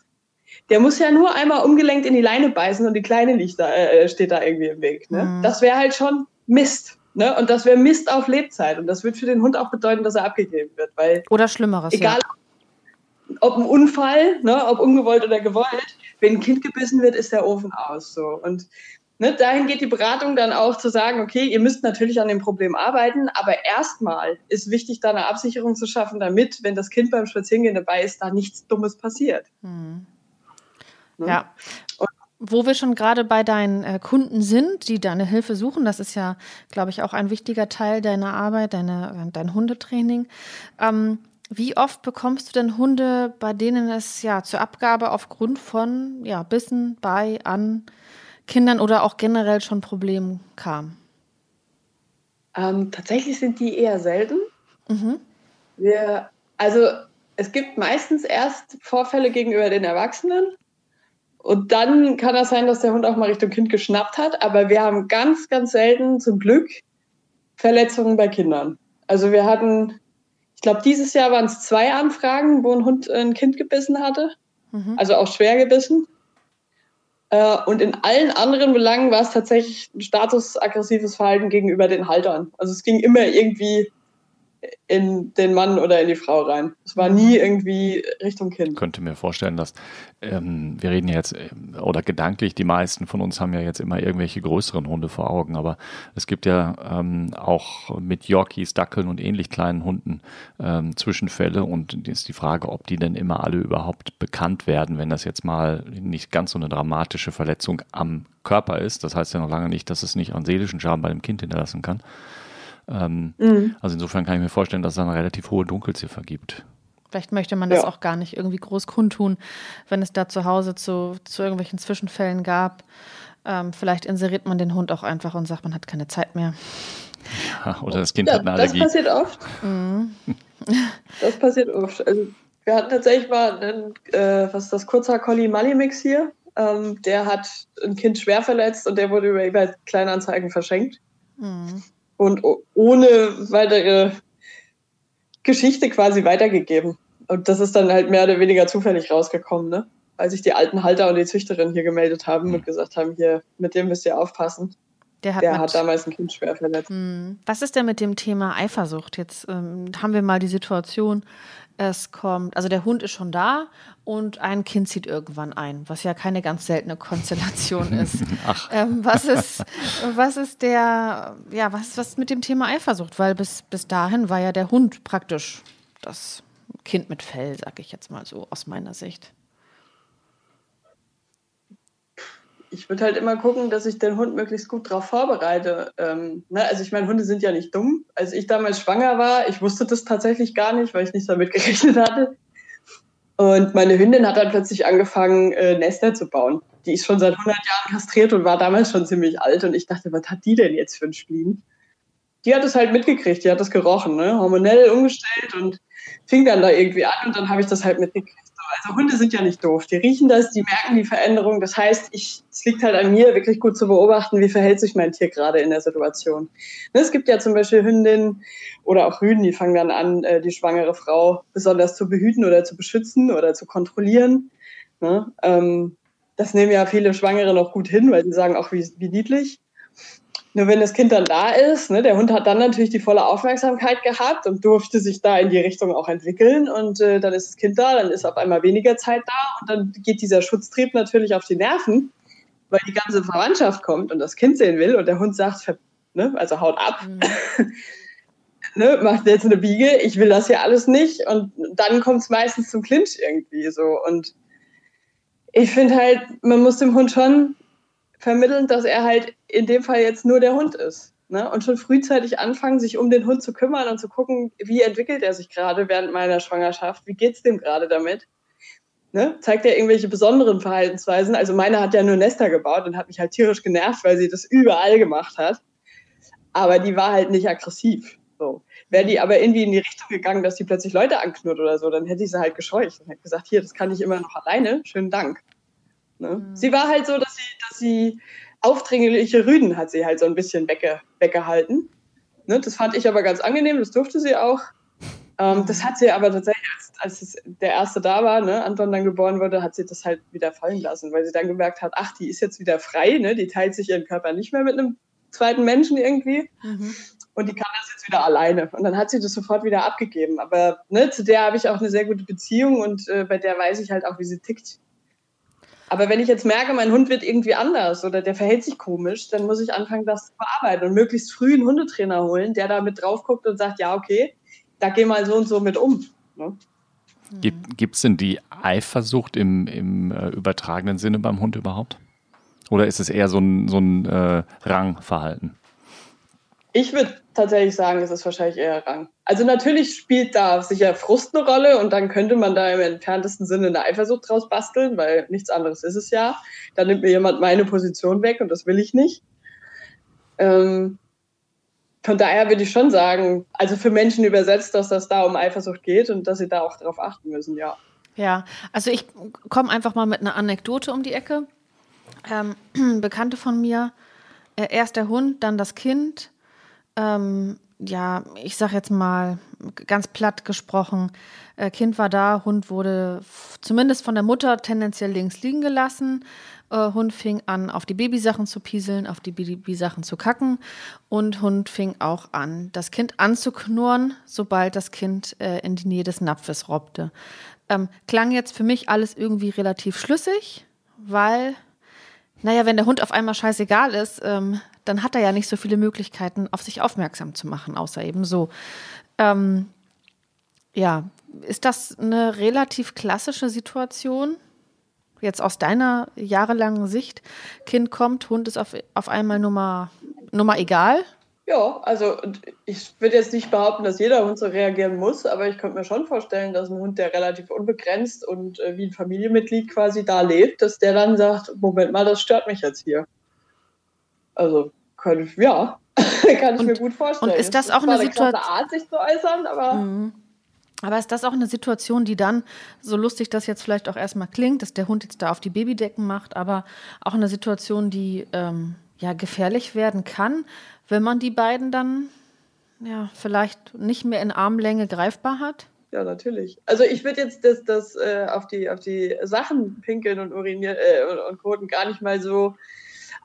Der muss ja nur einmal umgelenkt in die Leine beißen und die Kleine liegt da, äh, steht da irgendwie im Weg. Ne? Mhm. Das wäre halt schon Mist. Ne? Und das wäre Mist auf Lebzeit. Und das wird für den Hund auch bedeuten, dass er abgegeben wird. Weil Oder Schlimmeres. Egal, ja ob ein Unfall, ne, ob ungewollt oder gewollt, wenn ein Kind gebissen wird, ist der Ofen aus. So. Und ne, dahin geht die Beratung dann auch zu sagen, okay, ihr müsst natürlich an dem Problem arbeiten, aber erstmal ist wichtig, da eine Absicherung zu schaffen, damit, wenn das Kind beim Spazierengehen dabei ist, da nichts Dummes passiert. Hm. Ne? Ja. Und wo wir schon gerade bei deinen äh, Kunden sind, die deine Hilfe suchen, das ist ja, glaube ich, auch ein wichtiger Teil deiner Arbeit, deine, dein Hundetraining. Ähm, wie oft bekommst du denn Hunde, bei denen es ja zur Abgabe aufgrund von ja, Bissen bei, an Kindern oder auch generell schon Problemen kam? Ähm, tatsächlich sind die eher selten. Mhm. Wir, also es gibt meistens erst Vorfälle gegenüber den Erwachsenen. Und dann kann das sein, dass der Hund auch mal Richtung Kind geschnappt hat. Aber wir haben ganz, ganz selten zum Glück Verletzungen bei Kindern. Also wir hatten ich glaube, dieses Jahr waren es zwei Anfragen, wo ein Hund ein Kind gebissen hatte. Mhm. Also auch schwer gebissen. Äh, und in allen anderen Belangen war es tatsächlich ein statusaggressives Verhalten gegenüber den Haltern. Also es ging immer irgendwie in den Mann oder in die Frau rein. Es war nie irgendwie Richtung Kind. Ich könnte mir vorstellen, dass ähm, wir reden jetzt, ähm, oder gedanklich, die meisten von uns haben ja jetzt immer irgendwelche größeren Hunde vor Augen, aber es gibt ja ähm, auch mit Yorkies, Dackeln und ähnlich kleinen Hunden ähm, Zwischenfälle und ist die Frage, ob die denn immer alle überhaupt bekannt werden, wenn das jetzt mal nicht ganz so eine dramatische Verletzung am Körper ist. Das heißt ja noch lange nicht, dass es nicht an seelischen Schaden bei dem Kind hinterlassen kann. Ähm, mhm. Also insofern kann ich mir vorstellen, dass es eine relativ hohe Dunkelziffer gibt. Vielleicht möchte man das ja. auch gar nicht irgendwie groß kundtun, wenn es da zu Hause zu, zu irgendwelchen Zwischenfällen gab. Ähm, vielleicht inseriert man den Hund auch einfach und sagt, man hat keine Zeit mehr. Ja, oder das Kind ja, hat eine Allergie. Das passiert oft. Mhm. [LAUGHS] Das passiert oft. Also, wir hatten tatsächlich mal einen, äh, was ist das, kurzer Collie Mully Mix hier. Ähm, der hat ein Kind schwer verletzt und der wurde über eBay Kleinanzeigen verschenkt. Mhm und ohne weitere Geschichte quasi weitergegeben. Und das ist dann halt mehr oder weniger zufällig rausgekommen, ne? Weil sich die alten Halter und die Züchterin hier gemeldet haben und gesagt haben, hier, mit dem müsst ihr aufpassen. Der hat, Der hat damals ein Kind schwer verletzt. Hm. Was ist denn mit dem Thema Eifersucht? Jetzt ähm, haben wir mal die Situation, es kommt, also der Hund ist schon da und ein Kind zieht irgendwann ein, was ja keine ganz seltene [LAUGHS] Konstellation ist. [LAUGHS] Ach. Ähm, was ist, was ist der, ja, was was mit dem Thema Eifersucht? Weil bis, bis dahin war ja der Hund praktisch das Kind mit Fell, sag ich jetzt mal so aus meiner Sicht. Ich würde halt immer gucken, dass ich den Hund möglichst gut darauf vorbereite. Ähm, ne? Also ich meine, Hunde sind ja nicht dumm. Als ich damals schwanger war, ich wusste das tatsächlich gar nicht, weil ich nicht damit [LAUGHS] gerechnet hatte. Und meine Hündin hat dann plötzlich angefangen, äh, Nester zu bauen. Die ist schon seit 100 Jahren kastriert und war damals schon ziemlich alt. Und ich dachte, was hat die denn jetzt für ein Spleen? Die hat es halt mitgekriegt, die hat das gerochen, ne? hormonell umgestellt und fing dann da irgendwie an. Und dann habe ich das halt mitgekriegt also Hunde sind ja nicht doof. Die riechen das, die merken die Veränderung. Das heißt, es liegt halt an mir, wirklich gut zu beobachten, wie verhält sich mein Tier gerade in der Situation. Ne, es gibt ja zum Beispiel Hündinnen oder auch Rüden, die fangen dann an, äh, die schwangere Frau besonders zu behüten oder zu beschützen oder zu kontrollieren. Ne, ähm, das nehmen ja viele Schwangere noch gut hin, weil sie sagen auch, wie, wie niedlich. Nur wenn das Kind dann da ist, ne, der Hund hat dann natürlich die volle Aufmerksamkeit gehabt und durfte sich da in die Richtung auch entwickeln. Und äh, dann ist das Kind da, dann ist auf einmal weniger Zeit da und dann geht dieser Schutztrieb natürlich auf die Nerven, weil die ganze Verwandtschaft kommt und das Kind sehen will und der Hund sagt, ne, also haut ab. Mhm. [LAUGHS] ne, macht jetzt eine Biege, ich will das hier alles nicht. Und dann kommt es meistens zum Clinch irgendwie so. Und ich finde halt, man muss dem Hund schon vermitteln, dass er halt in dem Fall jetzt nur der Hund ist. Ne? Und schon frühzeitig anfangen, sich um den Hund zu kümmern und zu gucken, wie entwickelt er sich gerade während meiner Schwangerschaft, wie geht es dem gerade damit. Ne? Zeigt er irgendwelche besonderen Verhaltensweisen? Also meine hat ja nur Nester gebaut und hat mich halt tierisch genervt, weil sie das überall gemacht hat. Aber die war halt nicht aggressiv. So. Wäre die aber irgendwie in die Richtung gegangen, dass die plötzlich Leute anknurrt oder so, dann hätte ich sie halt gescheucht und hätte gesagt, hier, das kann ich immer noch alleine. Schönen Dank. Ne? Mhm. Sie war halt so, dass sie, dass sie aufdringliche Rüden hat sie halt so ein bisschen wegge, weggehalten. Ne? Das fand ich aber ganz angenehm, das durfte sie auch. Ähm, das hat sie aber tatsächlich, als, als der erste da war, ne, Anton dann geboren wurde, hat sie das halt wieder fallen lassen, weil sie dann gemerkt hat, ach, die ist jetzt wieder frei, ne? die teilt sich ihren Körper nicht mehr mit einem zweiten Menschen irgendwie. Mhm. Und die kann das jetzt wieder alleine. Und dann hat sie das sofort wieder abgegeben. Aber ne, zu der habe ich auch eine sehr gute Beziehung und äh, bei der weiß ich halt auch, wie sie tickt. Aber wenn ich jetzt merke, mein Hund wird irgendwie anders oder der verhält sich komisch, dann muss ich anfangen, das zu bearbeiten und möglichst früh einen Hundetrainer holen, der da mit drauf guckt und sagt, ja, okay, da geh mal so und so mit um. Ne? Gibt es denn die Eifersucht im, im äh, übertragenen Sinne beim Hund überhaupt? Oder ist es eher so ein, so ein äh, Rangverhalten? Ich würde tatsächlich sagen, es ist wahrscheinlich eher Rang. Also natürlich spielt da sicher Frust eine Rolle und dann könnte man da im entferntesten Sinne eine Eifersucht draus basteln, weil nichts anderes ist es ja. Da nimmt mir jemand meine Position weg und das will ich nicht. Ähm, von daher würde ich schon sagen, also für Menschen übersetzt, dass das da um Eifersucht geht und dass sie da auch darauf achten müssen, ja. Ja, also ich komme einfach mal mit einer Anekdote um die Ecke. Ähm, [CLEARS THROAT] Bekannte von mir, äh, erst der Hund, dann das Kind ähm, ja, ich sag jetzt mal, ganz platt gesprochen, äh, Kind war da, Hund wurde zumindest von der Mutter tendenziell links liegen gelassen. Äh, Hund fing an, auf die Babysachen zu pieseln, auf die Babysachen zu kacken und Hund fing auch an, das Kind anzuknurren, sobald das Kind äh, in die Nähe des Napfes robbte. Ähm, klang jetzt für mich alles irgendwie relativ schlüssig, weil, naja, wenn der Hund auf einmal scheißegal ist, ähm, dann hat er ja nicht so viele Möglichkeiten, auf sich aufmerksam zu machen, außer eben so. Ähm, ja, ist das eine relativ klassische Situation? Jetzt aus deiner jahrelangen Sicht, Kind kommt, Hund ist auf, auf einmal Nummer, Nummer egal? Ja, also ich würde jetzt nicht behaupten, dass jeder Hund so reagieren muss, aber ich könnte mir schon vorstellen, dass ein Hund, der relativ unbegrenzt und äh, wie ein Familienmitglied quasi da lebt, dass der dann sagt, Moment mal, das stört mich jetzt hier. Also, ich, ja, [LAUGHS] kann ich und, mir gut vorstellen. Und ist das, das auch eine Situation? Art, sich zu äußern, aber. Mhm. Aber ist das auch eine Situation, die dann, so lustig das jetzt vielleicht auch erstmal klingt, dass der Hund jetzt da auf die Babydecken macht, aber auch eine Situation, die ähm, ja gefährlich werden kann, wenn man die beiden dann ja vielleicht nicht mehr in Armlänge greifbar hat? Ja, natürlich. Also ich würde jetzt das, das äh, auf, die, auf die Sachen pinkeln und urinieren äh, und, und koten gar nicht mal so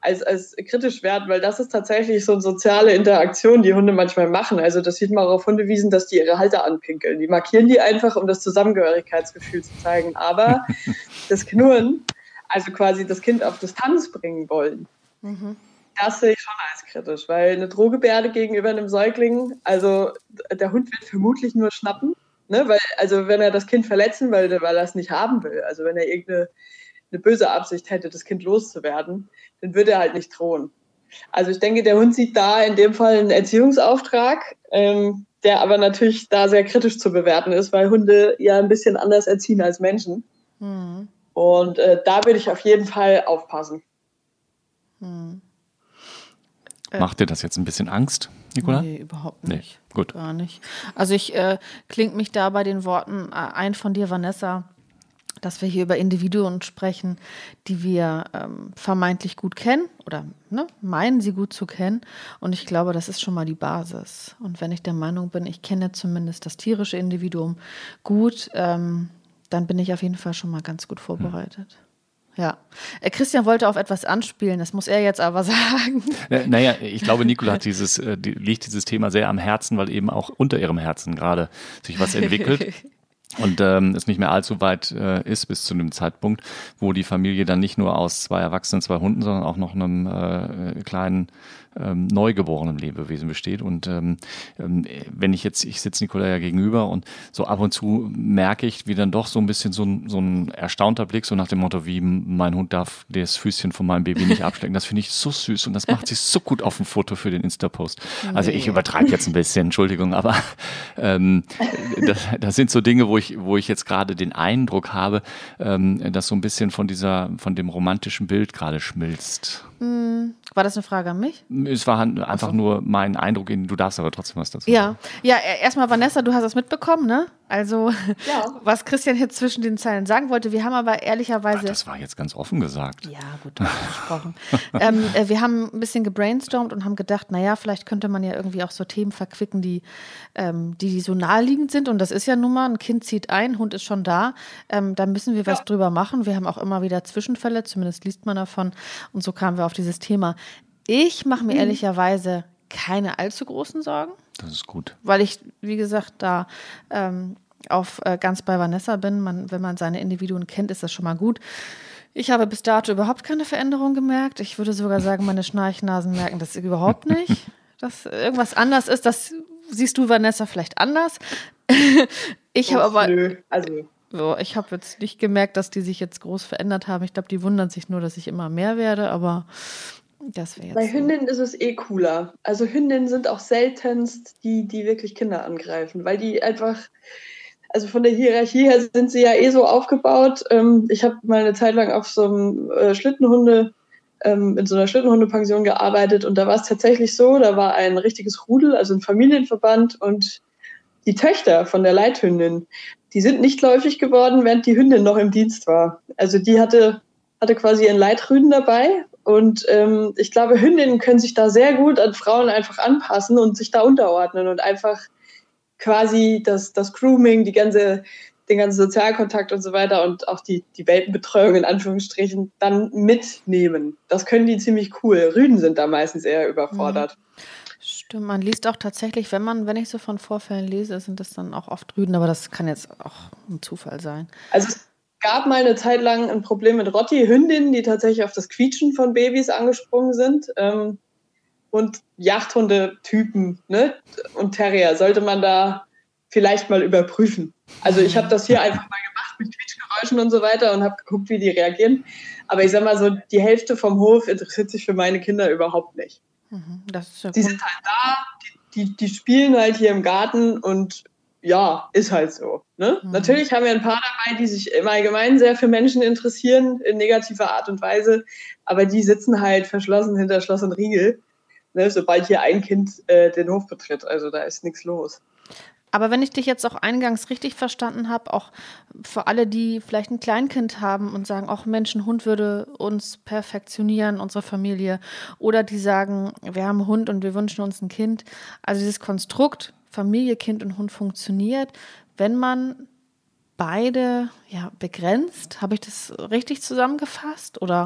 als, als kritisch werten, weil das ist tatsächlich so eine soziale Interaktion, die Hunde manchmal machen. Also das sieht man auch auf Hundewiesen, dass die ihre Halter anpinkeln. Die markieren die einfach, um das Zusammengehörigkeitsgefühl zu zeigen. Aber [LAUGHS] das Knurren, also quasi das Kind auf Distanz bringen wollen, mhm. das sehe ich schon als kritisch, weil eine Drohgebärde gegenüber einem Säugling, also der Hund wird vermutlich nur schnappen, ne? weil, also wenn er das Kind verletzen will, weil er es nicht haben will, also wenn er irgendeine eine böse Absicht hätte, das Kind loszuwerden, dann würde er halt nicht drohen. Also ich denke, der Hund sieht da in dem Fall einen Erziehungsauftrag, ähm, der aber natürlich da sehr kritisch zu bewerten ist, weil Hunde ja ein bisschen anders erziehen als Menschen. Mhm. Und äh, da würde ich auf jeden Fall aufpassen. Mhm. Macht dir das jetzt ein bisschen Angst, Nicola? Nee, überhaupt nicht. Nee, gut. Gar nicht. Also ich äh, klinge mich da bei den Worten äh, ein von dir, Vanessa dass wir hier über Individuen sprechen, die wir ähm, vermeintlich gut kennen oder ne, meinen sie gut zu kennen. Und ich glaube, das ist schon mal die Basis. Und wenn ich der Meinung bin, ich kenne zumindest das tierische Individuum gut, ähm, dann bin ich auf jeden Fall schon mal ganz gut vorbereitet. Ja. Äh, Christian wollte auf etwas anspielen, das muss er jetzt aber [LAUGHS] sagen. Naja, ich glaube, Nicola hat dieses, äh, die, liegt dieses Thema sehr am Herzen, weil eben auch unter ihrem Herzen gerade sich was entwickelt. [LAUGHS] und ähm, es nicht mehr allzu weit äh, ist bis zu dem Zeitpunkt, wo die Familie dann nicht nur aus zwei Erwachsenen, zwei Hunden, sondern auch noch einem äh, kleinen ähm, neugeborenen Lebewesen besteht. Und ähm, ähm, wenn ich jetzt, ich sitze Nikola ja gegenüber und so ab und zu merke ich, wie dann doch so ein bisschen so ein, so ein erstaunter Blick, so nach dem Motto, wie mein Hund darf das Füßchen von meinem Baby nicht abschlecken. Das finde ich so süß und das macht sich so gut auf dem Foto für den Insta-Post. Also ich übertreibe jetzt ein bisschen, Entschuldigung, aber ähm, das, das sind so Dinge, wo ich, wo ich jetzt gerade den Eindruck habe, ähm, dass so ein bisschen von dieser, von dem romantischen Bild gerade schmilzt. Hm. War das eine Frage an mich? Es war einfach so. nur mein Eindruck, du darfst aber trotzdem was dazu ja. sagen. Ja, e, erstmal Vanessa, du hast das mitbekommen, ne? Also, ja. [LAUGHS] was Christian jetzt zwischen den Zeilen sagen wollte, wir haben aber ehrlicherweise. Ach, das war jetzt ganz offen gesagt. Ja, gut, gesprochen. [LAUGHS] ähm, äh, wir haben ein bisschen gebrainstormt und haben gedacht, naja, vielleicht könnte man ja irgendwie auch so Themen verquicken, die, ähm, die, die so naheliegend sind. Und das ist ja nun mal, ein Kind zieht ein, Hund ist schon da. Ähm, da müssen wir was ja. drüber machen. Wir haben auch immer wieder Zwischenfälle, zumindest liest man davon. Und so kamen wir auf dieses Thema. Ich mache mir mhm. ehrlicherweise keine allzu großen Sorgen. Das ist gut. Weil ich, wie gesagt, da ähm, auf äh, ganz bei Vanessa bin. Man, wenn man seine Individuen kennt, ist das schon mal gut. Ich habe bis dato überhaupt keine Veränderung gemerkt. Ich würde sogar sagen, meine Schnarchnasen merken das überhaupt nicht. [LAUGHS] dass irgendwas anders ist. Das siehst du, Vanessa, vielleicht anders. [LAUGHS] ich habe aber. Nö, also. So, ich habe jetzt nicht gemerkt, dass die sich jetzt groß verändert haben. Ich glaube, die wundern sich nur, dass ich immer mehr werde, aber das wäre jetzt. Bei Hündinnen ist es eh cooler. Also Hündinnen sind auch seltenst die, die wirklich Kinder angreifen, weil die einfach, also von der Hierarchie her sind sie ja eh so aufgebaut. Ähm, ich habe mal eine Zeit lang auf so einem äh, Schlittenhunde, ähm, in so einer Schlittenhundepension gearbeitet und da war es tatsächlich so, da war ein richtiges Rudel, also ein Familienverband und die Töchter von der Leithündin, die sind nicht läufig geworden, während die Hündin noch im Dienst war. Also die hatte, hatte quasi ihren Leitrüden dabei und ähm, ich glaube, Hündinnen können sich da sehr gut an Frauen einfach anpassen und sich da unterordnen und einfach quasi das, das Grooming, die ganze, den ganzen Sozialkontakt und so weiter und auch die, die Welpenbetreuung in Anführungsstrichen dann mitnehmen. Das können die ziemlich cool. Rüden sind da meistens eher überfordert. Mhm. Stimmt, man liest auch tatsächlich, wenn man, wenn ich so von Vorfällen lese, sind das dann auch oft Rüden, aber das kann jetzt auch ein Zufall sein. Also es gab mal eine Zeit lang ein Problem mit Rotti, Hündinnen, die tatsächlich auf das Quietschen von Babys angesprungen sind. Ähm, und Jagdhunde-Typen ne? und Terrier sollte man da vielleicht mal überprüfen. Also ich habe das hier [LAUGHS] einfach mal gemacht mit Quietschgeräuschen und so weiter und habe geguckt, wie die reagieren. Aber ich sag mal so, die Hälfte vom Hof interessiert sich für meine Kinder überhaupt nicht. Mhm, die sind halt da, die, die, die, spielen halt hier im Garten und ja, ist halt so. Ne? Mhm. Natürlich haben wir ein paar dabei, die sich im Allgemeinen sehr für Menschen interessieren, in negativer Art und Weise, aber die sitzen halt verschlossen hinter Schloss und Riegel ne, sobald hier ein Kind äh, den Hof betritt. Also da ist nichts los. Aber wenn ich dich jetzt auch eingangs richtig verstanden habe, auch für alle, die vielleicht ein Kleinkind haben und sagen, auch Mensch, ein Hund würde uns perfektionieren, unsere Familie, oder die sagen, wir haben einen Hund und wir wünschen uns ein Kind. Also dieses Konstrukt Familie, Kind und Hund funktioniert, wenn man beide ja begrenzt. Habe ich das richtig zusammengefasst oder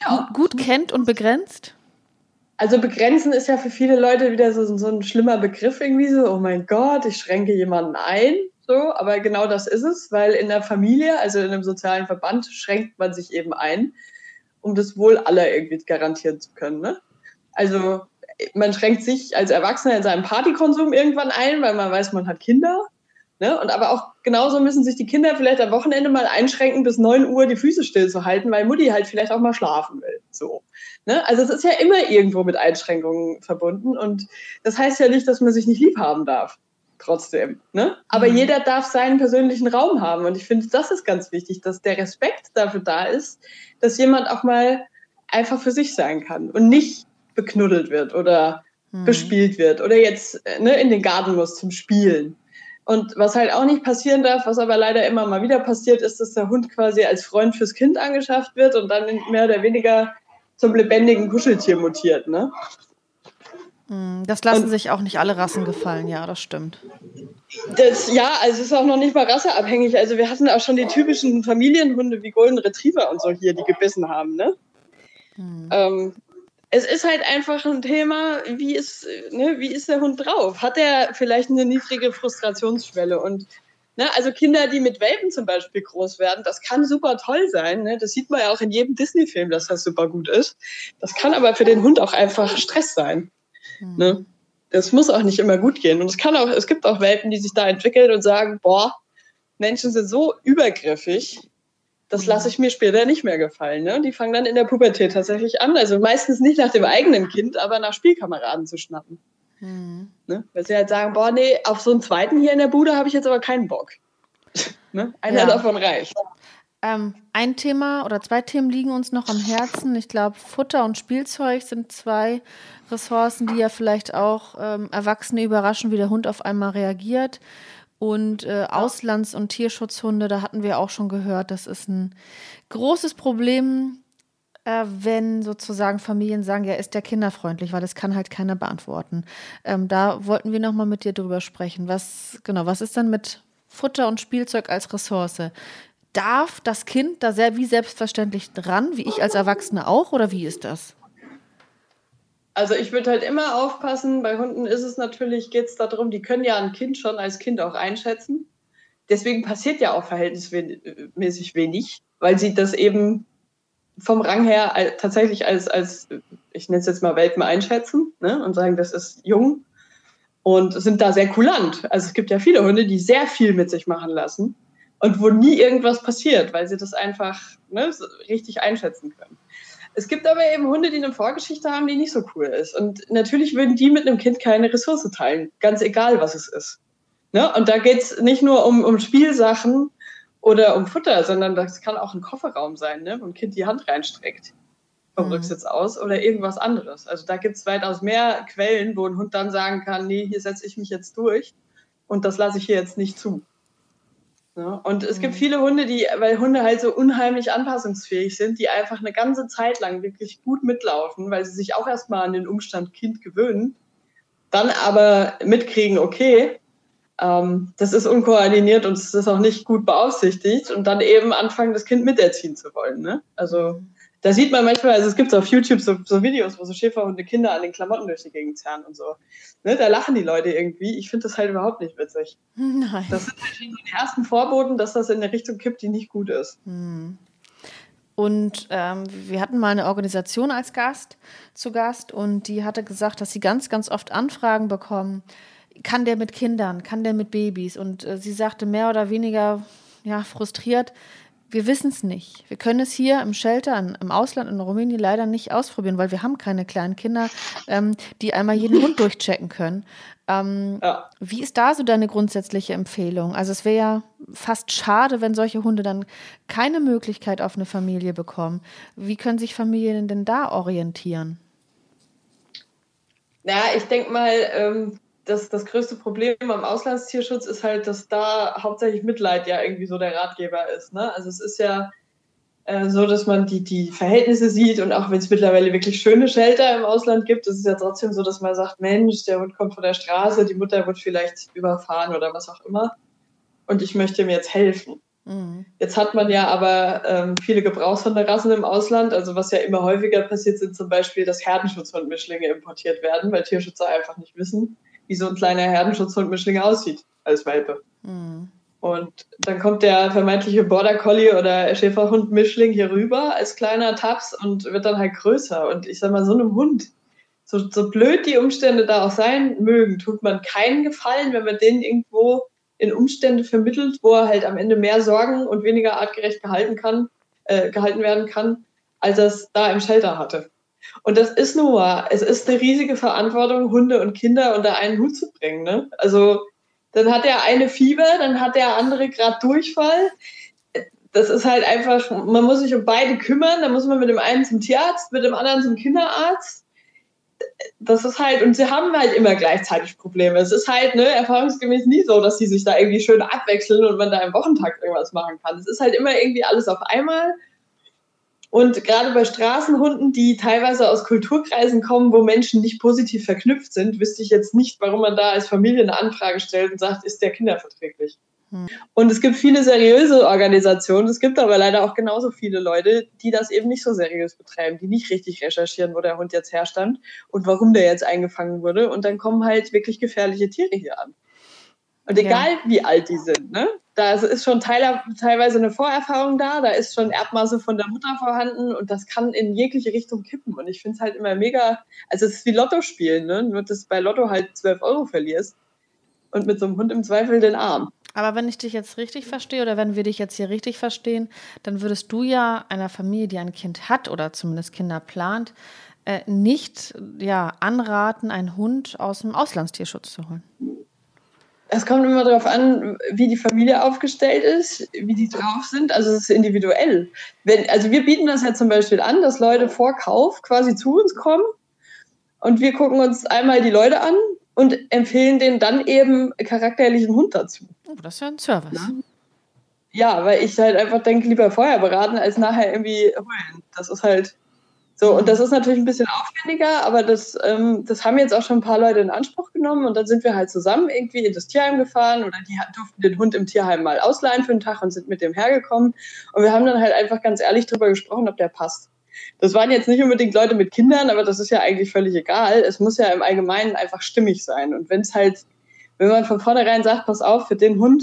ja. gut, gut kennt und begrenzt? Also begrenzen ist ja für viele Leute wieder so, so ein schlimmer Begriff irgendwie so, oh mein Gott, ich schränke jemanden ein. So, aber genau das ist es, weil in der Familie, also in einem sozialen Verband, schränkt man sich eben ein, um das Wohl aller irgendwie garantieren zu können. Ne? Also man schränkt sich als Erwachsener in seinem Partykonsum irgendwann ein, weil man weiß, man hat Kinder. Ne? Und aber auch genauso müssen sich die Kinder vielleicht am Wochenende mal einschränken, bis 9 Uhr die Füße stillzuhalten, weil Mutti halt vielleicht auch mal schlafen will. So. Ne? Also es ist ja immer irgendwo mit Einschränkungen verbunden. Und das heißt ja nicht, dass man sich nicht lieb haben darf. Trotzdem. Ne? Aber mhm. jeder darf seinen persönlichen Raum haben. Und ich finde, das ist ganz wichtig, dass der Respekt dafür da ist, dass jemand auch mal einfach für sich sein kann und nicht beknuddelt wird oder mhm. bespielt wird oder jetzt ne, in den Garten muss zum Spielen. Und was halt auch nicht passieren darf, was aber leider immer mal wieder passiert, ist, dass der Hund quasi als Freund fürs Kind angeschafft wird und dann mehr oder weniger zum lebendigen Kuscheltier mutiert. Ne? Hm, das lassen und, sich auch nicht alle Rassen gefallen, ja, das stimmt. Das, ja, also es ist auch noch nicht mal rasseabhängig. Also wir hatten auch schon die typischen Familienhunde wie Golden Retriever und so hier, die gebissen haben. Ne? Hm. Ähm, es ist halt einfach ein Thema, wie ist, ne, wie ist der Hund drauf? Hat er vielleicht eine niedrige Frustrationsschwelle? Und ne, also Kinder, die mit Welpen zum Beispiel groß werden, das kann super toll sein. Ne? Das sieht man ja auch in jedem Disney-Film, dass das super gut ist. Das kann aber für den Hund auch einfach Stress sein. Mhm. Ne? Das muss auch nicht immer gut gehen. Und es kann auch, es gibt auch Welpen, die sich da entwickeln und sagen, boah, Menschen sind so übergriffig, das lasse ich mir später nicht mehr gefallen. Ne? Die fangen dann in der Pubertät tatsächlich an. Also meistens nicht nach dem eigenen Kind, aber nach Spielkameraden zu schnappen. Mhm. Ne? Weil sie halt sagen, boah, nee, auf so einen zweiten hier in der Bude habe ich jetzt aber keinen Bock. [LAUGHS] ne? Einer ja. davon reicht. Ähm, ein Thema oder zwei Themen liegen uns noch am Herzen. Ich glaube, Futter und Spielzeug sind zwei Ressourcen, die ja vielleicht auch ähm, Erwachsene überraschen, wie der Hund auf einmal reagiert. Und äh, Auslands- und Tierschutzhunde, da hatten wir auch schon gehört, das ist ein großes Problem, äh, wenn sozusagen Familien sagen, ja, ist der kinderfreundlich, weil das kann halt keiner beantworten. Ähm, da wollten wir nochmal mit dir drüber sprechen. Was, genau, was ist dann mit Futter und Spielzeug als Ressource? Darf das Kind da sehr wie selbstverständlich dran, wie ich als Erwachsene auch, oder wie ist das? Also ich würde halt immer aufpassen, bei Hunden ist es natürlich, geht es darum, die können ja ein Kind schon als Kind auch einschätzen. Deswegen passiert ja auch verhältnismäßig wenig, weil sie das eben vom Rang her tatsächlich als, als ich nenne es jetzt mal Welpen einschätzen ne, und sagen, das ist jung und sind da sehr kulant. Also es gibt ja viele Hunde, die sehr viel mit sich machen lassen und wo nie irgendwas passiert, weil sie das einfach ne, richtig einschätzen können. Es gibt aber eben Hunde, die eine Vorgeschichte haben, die nicht so cool ist. Und natürlich würden die mit einem Kind keine Ressource teilen, ganz egal, was es ist. Ne? Und da geht es nicht nur um, um Spielsachen oder um Futter, sondern das kann auch ein Kofferraum sein, ne? wo ein Kind die Hand reinstreckt vom mhm. Rücksitz aus oder irgendwas anderes. Also da gibt es weitaus mehr Quellen, wo ein Hund dann sagen kann, nee, hier setze ich mich jetzt durch und das lasse ich hier jetzt nicht zu. Ne? Und es mhm. gibt viele Hunde, die, weil Hunde halt so unheimlich anpassungsfähig sind, die einfach eine ganze Zeit lang wirklich gut mitlaufen, weil sie sich auch erstmal an den Umstand Kind gewöhnen, dann aber mitkriegen, okay, Ähm, das ist unkoordiniert und es ist auch nicht gut beaufsichtigt und dann eben anfangen, das Kind miterziehen zu wollen. Ne? Also da sieht man manchmal, also es gibt auf YouTube so, so, Videos, wo so Schäferhunde Kinder an den Klamotten durch die Gegend zerren und so. Ne, da lachen die Leute irgendwie. Ich finde das halt überhaupt nicht witzig. Nein. Das sind halt schon die ersten Vorboten, dass das in eine Richtung kippt, die nicht gut ist. Hm. Und ähm, wir hatten mal eine Organisation als Gast zu Gast und die hatte gesagt, dass sie ganz, ganz oft Anfragen bekommen. Kann der mit Kindern? Kann der mit Babys? Und äh, sie sagte mehr oder weniger ja, frustriert, wir wissen es nicht. Wir können es hier im Shelter, in, im Ausland, in Rumänien leider nicht ausprobieren, weil wir haben keine kleinen Kinder, ähm, die einmal jeden Hund durchchecken können. Ähm, ja. Wie ist da so deine grundsätzliche Empfehlung? Also es wäre ja fast schade, wenn solche Hunde dann keine Möglichkeit auf eine Familie bekommen. Wie können sich Familien denn da orientieren? Ja, ich denke mal, ähm, das, das größte Problem am Auslandstierschutz ist halt, dass da hauptsächlich Mitleid ja irgendwie so der Ratgeber ist. Ne? Also es ist ja äh, so, dass man die, die Verhältnisse sieht und auch wenn es mittlerweile wirklich schöne Shelter im Ausland gibt, ist es ja trotzdem so, dass man sagt, Mensch, der Hund kommt von der Straße, die Mutter wird vielleicht überfahren oder was auch immer und ich möchte ihm jetzt helfen. Mhm. Jetzt hat man ja aber ähm, viele Gebrauchshunderassen im Ausland. Also was ja immer häufiger passiert, sind zum Beispiel, dass Herdenschutzhundmischlinge importiert werden, weil Tierschützer einfach nicht wissen, wie so ein kleiner Herdenschutzhund-Mischling aussieht als Welpe. Mhm. Und dann kommt der vermeintliche Border Collie oder Schäferhund-Mischling hier rüber als kleiner Taps und wird dann halt größer. Und ich sag mal, so einem Hund, so, so blöd die Umstände da auch sein mögen, tut man keinen Gefallen, wenn man den irgendwo in Umstände vermittelt, wo er halt am Ende mehr Sorgen und weniger artgerecht gehalten kann, äh, gehalten werden kann, als er es da im Shelter hatte. Und das ist nun wahr. Es ist eine riesige Verantwortung, Hunde und Kinder unter einen Hut zu bringen. Ne? Also dann hat der eine Fieber, dann hat der andere gerade Durchfall. Das ist halt einfach, man muss sich um beide kümmern. Dann muss man mit dem einen zum Tierarzt, mit dem anderen zum Kinderarzt. Das ist halt, und sie haben halt immer gleichzeitig Probleme. Es ist halt ne, erfahrungsgemäß nie so, dass sie sich da irgendwie schön abwechseln und man da im Wochentakt irgendwas machen kann. Es ist halt immer irgendwie alles auf einmal. Und gerade bei Straßenhunden, die teilweise aus Kulturkreisen kommen, wo Menschen nicht positiv verknüpft sind, wüsste ich jetzt nicht, warum man da als Familie eine Anfrage stellt und sagt, ist der kinderverträglich? Hm. Und es gibt viele seriöse Organisationen, es gibt aber leider auch genauso viele Leute, die das eben nicht so seriös betreiben, die nicht richtig recherchieren, wo der Hund jetzt herstand und warum der jetzt eingefangen wurde. Und dann kommen halt wirklich gefährliche Tiere hier an. Und egal ja. wie alt die sind, ne? da ist schon teilweise eine Vorerfahrung da, da ist schon Erbmasse von der Mutter vorhanden und das kann in jegliche Richtung kippen. Und ich finde es halt immer mega, also es ist wie Lotto spielen, ne? nur dass du bei Lotto halt 12 Euro verlierst und mit so einem Hund im Zweifel den Arm. Aber wenn ich dich jetzt richtig verstehe oder wenn wir dich jetzt hier richtig verstehen, dann würdest du ja einer Familie, die ein Kind hat oder zumindest Kinder plant, äh, nicht ja, anraten, einen Hund aus dem Auslandstierschutz zu holen. Es kommt immer darauf an, wie die Familie aufgestellt ist, wie die drauf sind. Also es ist individuell. Wenn, also wir bieten das ja zum Beispiel an, dass Leute vor Kauf quasi zu uns kommen und wir gucken uns einmal die Leute an und empfehlen denen dann eben charakterlichen Hund dazu. Oh, das ist ja ein Service. Ja, ja weil ich halt einfach denke, lieber vorher beraten als nachher irgendwie holen. Das ist halt so, und das ist natürlich ein bisschen aufwendiger, aber das, ähm, das haben jetzt auch schon ein paar Leute in Anspruch genommen und dann sind wir halt zusammen irgendwie in das Tierheim gefahren oder die durften den Hund im Tierheim mal ausleihen für einen Tag und sind mit dem hergekommen. Und wir haben dann halt einfach ganz ehrlich drüber gesprochen, ob der passt. Das waren jetzt nicht unbedingt Leute mit Kindern, aber das ist ja eigentlich völlig egal. Es muss ja im Allgemeinen einfach stimmig sein. Und wenn es halt, wenn man von vornherein sagt, pass auf, für den Hund,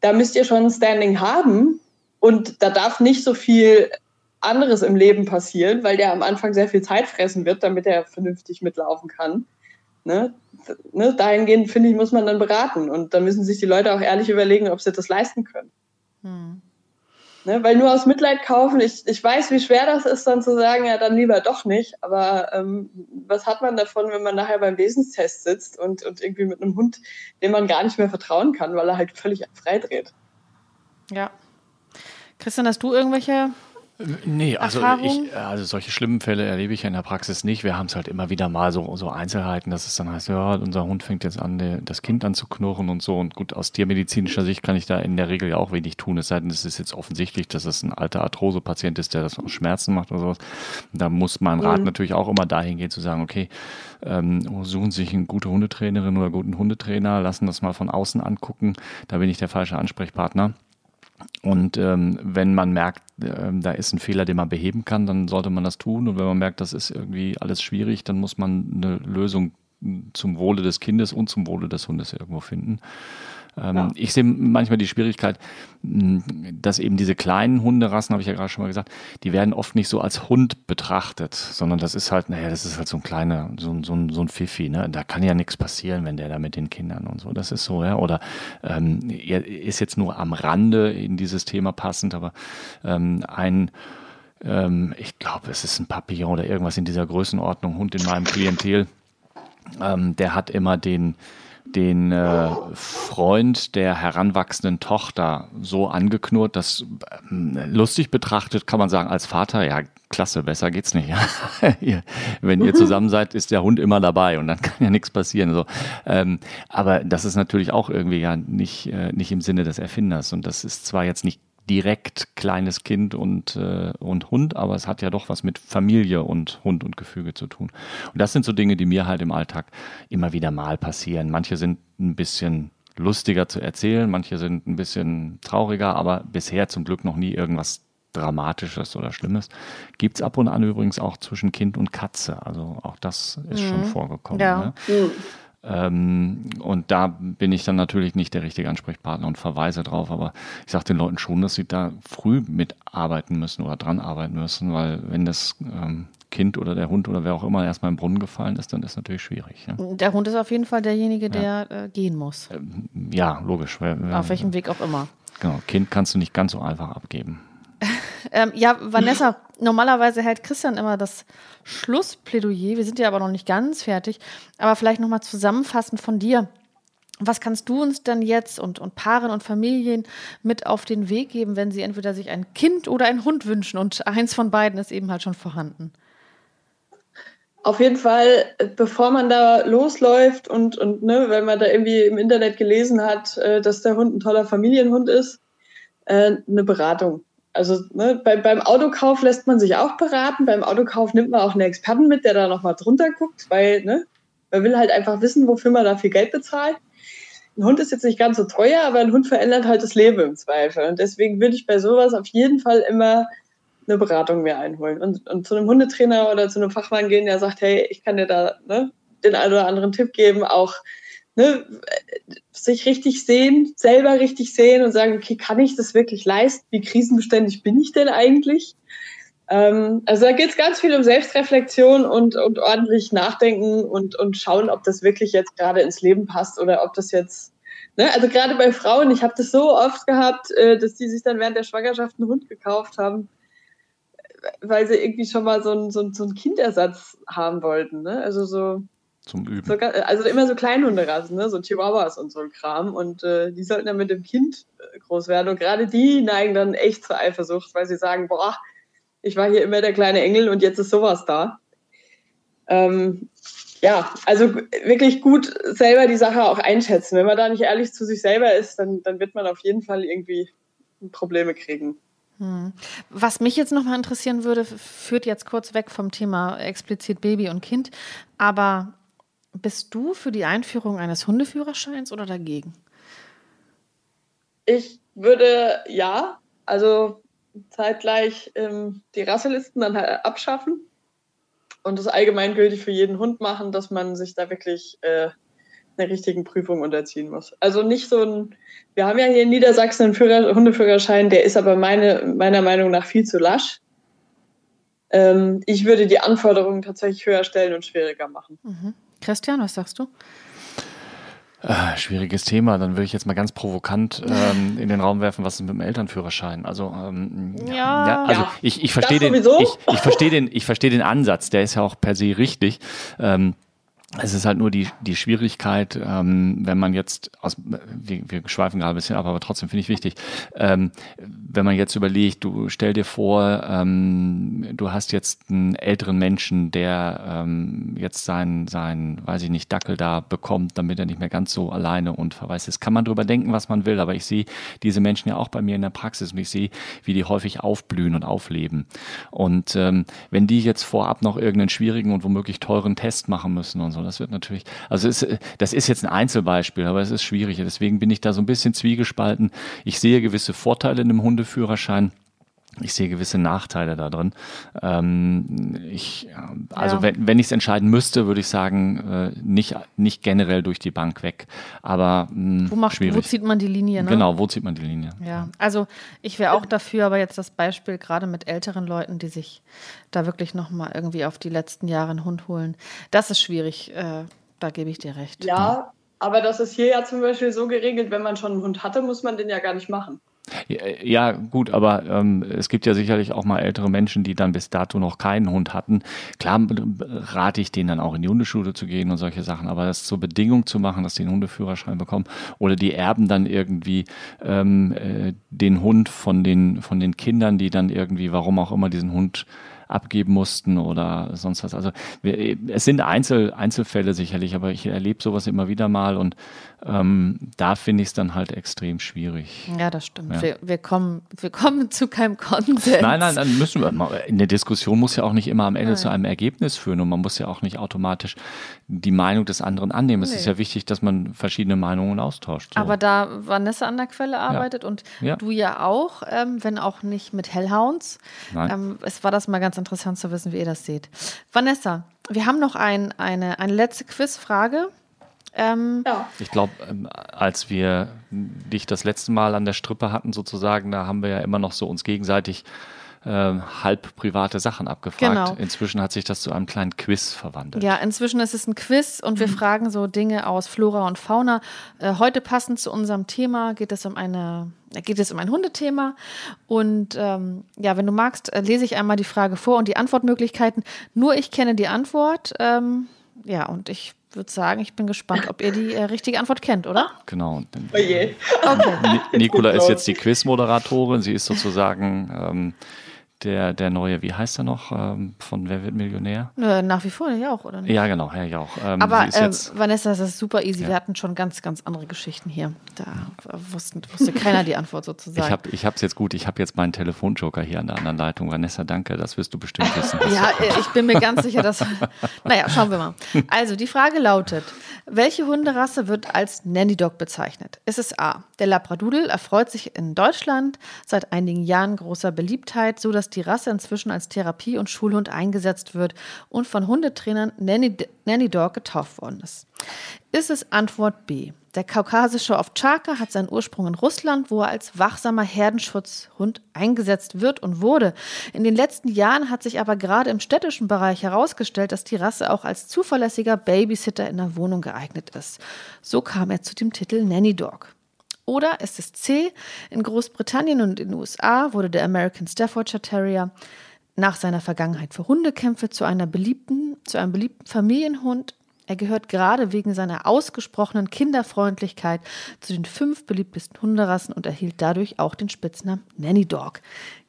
da müsst ihr schon ein Standing haben und da darf nicht so viel anderes im Leben passieren, weil der am Anfang sehr viel Zeit fressen wird, damit er vernünftig mitlaufen kann. Ne? Ne? Dahingehend, finde ich, muss man dann beraten. Und da müssen sich die Leute auch ehrlich überlegen, ob sie das leisten können. Hm. Ne? Weil nur aus Mitleid kaufen, ich, ich weiß, wie schwer das ist, dann zu sagen, ja, dann lieber doch nicht. Aber ähm, was hat man davon, wenn man nachher beim Wesenstest sitzt und, und irgendwie mit einem Hund, dem man gar nicht mehr vertrauen kann, weil er halt völlig freidreht? Ja. Christian, hast du irgendwelche Nee, also, ich, also solche schlimmen Fälle erlebe ich ja in der Praxis nicht. Wir haben es halt immer wieder mal so, so Einzelheiten, dass es dann heißt, ja, unser Hund fängt jetzt an, das Kind anzuknurren und so. Und gut, aus tiermedizinischer Sicht kann ich da in der Regel ja auch wenig tun. Es sei denn, es ist jetzt offensichtlich, dass es ein alter Arthrose-Patient ist, der das aus Schmerzen macht oder sowas. Da muss mein Rat mhm. natürlich auch immer dahin gehen, zu sagen, okay, ähm, suchen sich eine gute Hundetrainerin oder guten Hundetrainer, lassen das mal von außen angucken. Da bin ich der falsche Ansprechpartner. Und ähm, wenn man merkt, äh, da ist ein Fehler, den man beheben kann, dann sollte man das tun. Und wenn man merkt, das ist irgendwie alles schwierig, dann muss man eine Lösung zum Wohle des Kindes und zum Wohle des Hundes irgendwo finden. Ähm, ja. Ich sehe manchmal die Schwierigkeit, dass eben diese kleinen Hunderassen, habe ich ja gerade schon mal gesagt, die werden oft nicht so als Hund betrachtet, sondern das ist halt, naja, das ist halt so ein kleiner, so, so, so ein Pfiffi, ne? Da kann ja nichts passieren, wenn der da mit den Kindern und so. Das ist so, ja. Oder ähm, er ist jetzt nur am Rande in dieses Thema passend, aber ähm, ein ähm, ich glaube, es ist ein Papillon oder irgendwas in dieser Größenordnung, Hund in meinem Klientel, ähm, der hat immer den den äh, Freund der heranwachsenden Tochter so angeknurrt, dass äh, lustig betrachtet kann man sagen, als Vater, ja, klasse, besser geht's nicht. [LAUGHS] Wenn ihr zusammen seid, ist der Hund immer dabei und dann [LAUGHS] kann ja nichts passieren. So. Ähm, aber das ist natürlich auch irgendwie ja nicht, äh, nicht im Sinne des Erfinders. Und das ist zwar jetzt nicht direkt kleines Kind und, äh, und Hund, aber es hat ja doch was mit Familie und Hund und Gefüge zu tun. Und das sind so Dinge, die mir halt im Alltag immer wieder mal passieren. Manche sind ein bisschen lustiger zu erzählen, manche sind ein bisschen trauriger, aber bisher zum Glück noch nie irgendwas Dramatisches oder Schlimmes. Gibt es ab und an übrigens auch zwischen Kind und Katze. Also auch das ist mhm. schon vorgekommen. Ja. Ne? Mhm. Ähm, und da bin ich dann natürlich nicht der richtige Ansprechpartner und verweise drauf. Aber ich sage den Leuten schon, dass sie da früh mitarbeiten müssen oder dran arbeiten müssen, weil wenn das ähm, Kind oder der Hund oder wer auch immer erstmal im Brunnen gefallen ist, dann ist es natürlich schwierig. Ja. Der Hund ist auf jeden Fall derjenige, der ja. äh, gehen muss. Ähm, ja, logisch. Auf welchem Weg auch immer. Genau, Kind kannst du nicht ganz so einfach abgeben. Ähm, ja, Vanessa, normalerweise hält Christian immer das Schlussplädoyer. Wir sind ja aber noch nicht ganz fertig. Aber vielleicht nochmal zusammenfassend von dir. Was kannst du uns denn jetzt und, und Paaren und Familien mit auf den Weg geben, wenn sie entweder sich ein Kind oder einen Hund wünschen und eins von beiden ist eben halt schon vorhanden? Auf jeden Fall, bevor man da losläuft und, und ne, wenn man da irgendwie im Internet gelesen hat, äh, dass der Hund ein toller Familienhund ist, äh, eine Beratung. Also ne, bei, beim Autokauf lässt man sich auch beraten. Beim Autokauf nimmt man auch einen Experten mit, der da nochmal drunter guckt, weil ne, man will halt einfach wissen, wofür man da viel Geld bezahlt. Ein Hund ist jetzt nicht ganz so teuer, aber ein Hund verändert halt das Leben im Zweifel. Und deswegen würde ich bei sowas auf jeden Fall immer eine Beratung mir einholen und, und zu einem Hundetrainer oder zu einem Fachmann gehen, der sagt, hey, ich kann dir da ne, den einen oder anderen Tipp geben, auch ne, sich richtig sehen, selber richtig sehen und sagen, okay, kann ich das wirklich leisten? Wie krisenbeständig bin ich denn eigentlich? Ähm, also da geht es ganz viel um Selbstreflexion und, und ordentlich nachdenken und, und schauen, ob das wirklich jetzt gerade ins Leben passt oder ob das jetzt, ne? also gerade bei Frauen, ich habe das so oft gehabt, äh, dass die sich dann während der Schwangerschaft einen Hund gekauft haben, weil sie irgendwie schon mal so einen, so so einen Kindersatz haben wollten. Ne? Also so, zum Üben. So, also immer so Kleinhunderassen, ne? so Chihuahuas und so ein Kram. Und äh, die sollten dann mit dem Kind äh, groß werden. Und gerade die neigen dann echt zur Eifersucht, weil sie sagen, boah, ich war hier immer der kleine Engel und jetzt ist sowas da. Ähm, ja, also wirklich gut selber die Sache auch einschätzen. Wenn man da nicht ehrlich zu sich selber ist, dann, dann wird man auf jeden Fall irgendwie Probleme kriegen. Hm. Was mich jetzt nochmal interessieren würde, führt jetzt kurz weg vom Thema explizit Baby und Kind, aber bist du für die Einführung eines Hundeführerscheins oder dagegen? Ich würde ja, also zeitgleich ähm, die Rasselisten dann halt abschaffen und das allgemeingültig für jeden Hund machen, dass man sich da wirklich äh, einer richtigen Prüfung unterziehen muss. Also nicht so ein, wir haben ja hier in Niedersachsen einen Führer, Hundeführerschein, der ist aber meine, meiner Meinung nach viel zu lasch. Ähm, ich würde die Anforderungen tatsächlich höher stellen und schwieriger machen. Mhm. Christian, was sagst du? Äh, schwieriges Thema. Dann würde ich jetzt mal ganz provokant ähm, in den Raum werfen, was ist mit dem Elternführerschein? Also, ähm, ja. ja. also ja. ich, ich verstehe den, ich, ich verstehe den, ich verstehe den Ansatz. Der ist ja auch per se richtig. Ähm, es ist halt nur die, die Schwierigkeit, ähm, wenn man jetzt, aus, wir, wir schweifen gerade ein bisschen ab, aber trotzdem finde ich wichtig, ähm, wenn man jetzt überlegt, du stell dir vor, ähm, du hast jetzt einen älteren Menschen, der ähm, jetzt seinen, sein, weiß ich nicht, Dackel da bekommt, damit er nicht mehr ganz so alleine und verweist ist. Kann man drüber denken, was man will, aber ich sehe diese Menschen ja auch bei mir in der Praxis und ich sehe, wie die häufig aufblühen und aufleben. Und ähm, wenn die jetzt vorab noch irgendeinen schwierigen und womöglich teuren Test machen müssen und so, das wird natürlich, also ist, das ist jetzt ein Einzelbeispiel, aber es ist schwierig. Deswegen bin ich da so ein bisschen zwiegespalten. Ich sehe gewisse Vorteile in einem Hundeführerschein. Ich sehe gewisse Nachteile da drin. Ähm, ich, also ja. wenn, wenn ich es entscheiden müsste, würde ich sagen, äh, nicht, nicht generell durch die Bank weg. Aber mh, hm, wo, macht, wo zieht man die Linie? Ne? Genau, wo zieht man die Linie? Ja, also ich wäre auch dafür, aber jetzt das Beispiel gerade mit älteren Leuten, die sich da wirklich nochmal irgendwie auf die letzten Jahre einen Hund holen. Das ist schwierig. Äh, da gebe ich dir recht. Ja, aber das ist hier ja zum Beispiel so geregelt, wenn man schon einen Hund hatte, muss man den ja gar nicht machen. Ja, gut, aber ähm, es gibt ja sicherlich auch mal ältere Menschen, die dann bis dato noch keinen Hund hatten. Klar rate ich denen dann auch in die Hundeschule zu gehen und solche Sachen, aber das zur Bedingung zu machen, dass die einen Hundeführerschein bekommen oder die erben dann irgendwie ähm, äh, den Hund von den, von den Kindern, die dann irgendwie, warum auch immer, diesen Hund abgeben mussten oder sonst was. Also wir, es sind Einzel, Einzelfälle sicherlich, aber ich erlebe sowas immer wieder mal und ähm, da finde ich es dann halt extrem schwierig. Ja, das stimmt. Ja. Wir, wir, kommen, wir kommen [LAUGHS] zu keinem Konsens. Nein, nein, dann müssen wir mal. Eine Diskussion muss ja auch nicht immer am Ende nein. zu einem Ergebnis führen und man muss ja auch nicht automatisch die Meinung des anderen annehmen. Nee. Es ist ja wichtig, dass man verschiedene Meinungen austauscht. So. Aber da Vanessa an der Quelle arbeitet ja. und ja. du ja auch, ähm, wenn auch nicht mit Hellhounds, ähm, es war das mal ganz interessant zu wissen, wie ihr das seht. Vanessa, wir haben noch ein, eine, eine letzte Quizfrage. Ähm, ja. Ich glaube, ähm, als wir dich das letzte Mal an der Strippe hatten, sozusagen, da haben wir ja immer noch so uns gegenseitig äh, halb private Sachen abgefragt. Genau. Inzwischen hat sich das zu einem kleinen Quiz verwandelt. Ja, inzwischen ist es ein Quiz und wir mhm. fragen so Dinge aus Flora und Fauna. Äh, heute passend zu unserem Thema geht es um eine geht es um ein Hundethema. Und ähm, ja, wenn du magst, äh, lese ich einmal die Frage vor und die Antwortmöglichkeiten. Nur ich kenne die Antwort. Ähm, ja, und ich würde sagen, ich bin gespannt, ob ihr die äh, richtige Antwort kennt, oder? Genau. Oh je. Okay. Nicola ist jetzt die Quizmoderatorin. Sie ist sozusagen ähm, der, der neue, wie heißt er noch, ähm, von Wer wird Millionär? Äh, nach wie vor, Herr Jauch, oder nicht? Ja, genau, Herr Jauch. Ähm, Aber äh, Vanessa, das ist super easy. Ja. Wir hatten schon ganz, ganz andere Geschichten hier. Da wussten, wusste keiner die Antwort [LAUGHS] sozusagen. Ich habe es jetzt gut. Ich habe jetzt meinen Telefonjoker hier an der anderen Leitung. Vanessa, danke, das wirst du bestimmt [LAUGHS] wissen. ja, äh, ich bin mir ganz sicher, dass. [LAUGHS] naja, schauen wir mal. Also, die Frage lautet: Welche Hunderasse wird als Nanny Dog bezeichnet? Ist es A. Der Labradoodle erfreut sich in Deutschland seit einigen Jahren großer Beliebtheit, so dass die Rasse inzwischen als Therapie- und Schulhund eingesetzt wird und von Hundetrainern Nanny, Nanny Dog getauft worden ist. Ist es Antwort B? Der kaukasische Ovtcharka hat seinen Ursprung in Russland, wo er als wachsamer Herdenschutzhund eingesetzt wird und wurde. In den letzten Jahren hat sich aber gerade im städtischen Bereich herausgestellt, dass die Rasse auch als zuverlässiger Babysitter in der Wohnung geeignet ist. So kam er zu dem Titel Nanny Dog. Oder ist es C? In Großbritannien und in den USA wurde der American Staffordshire Terrier nach seiner Vergangenheit für Hundekämpfe zu einer beliebten, zu einem beliebten Familienhund. Er gehört gerade wegen seiner ausgesprochenen Kinderfreundlichkeit zu den fünf beliebtesten Hunderassen und erhielt dadurch auch den Spitznamen Nanny Dog.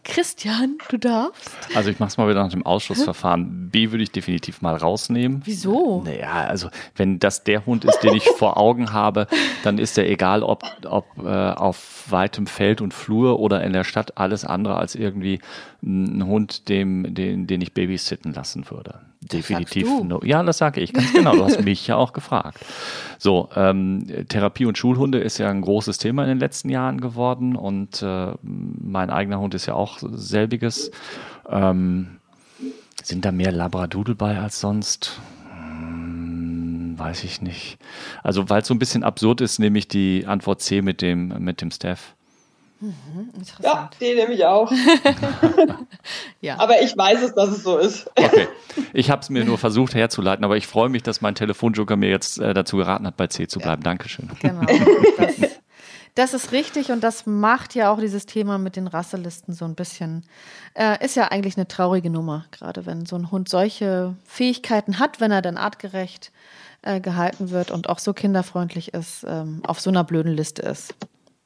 Christian, du darfst. Also ich mache es mal wieder nach dem Ausschussverfahren. B würde ich definitiv mal rausnehmen. Wieso? Naja, also wenn das der Hund ist, den ich vor Augen habe, dann ist er egal, ob, ob äh, auf weitem Feld und Flur oder in der Stadt alles andere als irgendwie ein Hund, dem, den, den ich babysitten lassen würde. Definitiv. No. Ja, das sage ich ganz genau. Du hast mich ja auch gefragt. So, ähm, Therapie und Schulhunde ist ja ein großes Thema in den letzten Jahren geworden und äh, mein eigener Hund ist ja auch selbiges. Ähm, sind da mehr Labradoodle bei als sonst? Hm, weiß ich nicht. Also, weil es so ein bisschen absurd ist, nehme ich die Antwort C mit dem, mit dem Staff. Mhm, ja, den nehme ich auch. [LAUGHS] ja. Aber ich weiß es, dass es so ist. Okay. Ich habe es mir nur versucht herzuleiten, aber ich freue mich, dass mein Telefonjoker mir jetzt äh, dazu geraten hat, bei C zu bleiben. Ja. Dankeschön. Genau. [LAUGHS] Das, Das ist richtig und das macht ja auch dieses Thema mit den Rasselisten so ein bisschen. Äh, ist ja eigentlich eine traurige Nummer, gerade wenn so ein Hund solche Fähigkeiten hat, wenn er dann artgerecht äh, gehalten wird und auch so kinderfreundlich ist, ähm, auf so einer blöden Liste ist.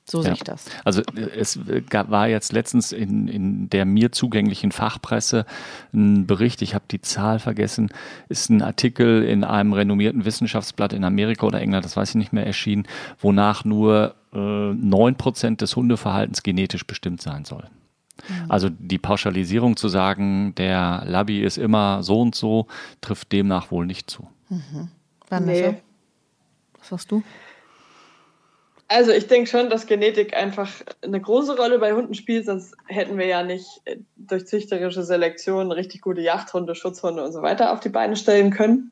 So ja. sehe ich das. Also äh, es war jetzt letztens in, in der mir zugänglichen Fachpresse ein Bericht, ich habe die Zahl vergessen, ist ein Artikel in einem renommierten Wissenschaftsblatt in Amerika oder England, das weiß ich nicht mehr, erschienen, wonach nur neun äh, Prozent des Hundeverhaltens genetisch bestimmt sein soll. Mhm. Also die Pauschalisierung zu sagen, der Labby ist immer so und so, trifft demnach wohl nicht zu. Mhm. Vanessa, nee. was sagst du? Also ich denke schon, dass Genetik einfach eine große Rolle bei Hunden spielt, sonst hätten wir ja nicht äh, durch züchterische Selektion richtig gute Jagdhunde, Schutzhunde und so weiter auf die Beine stellen können.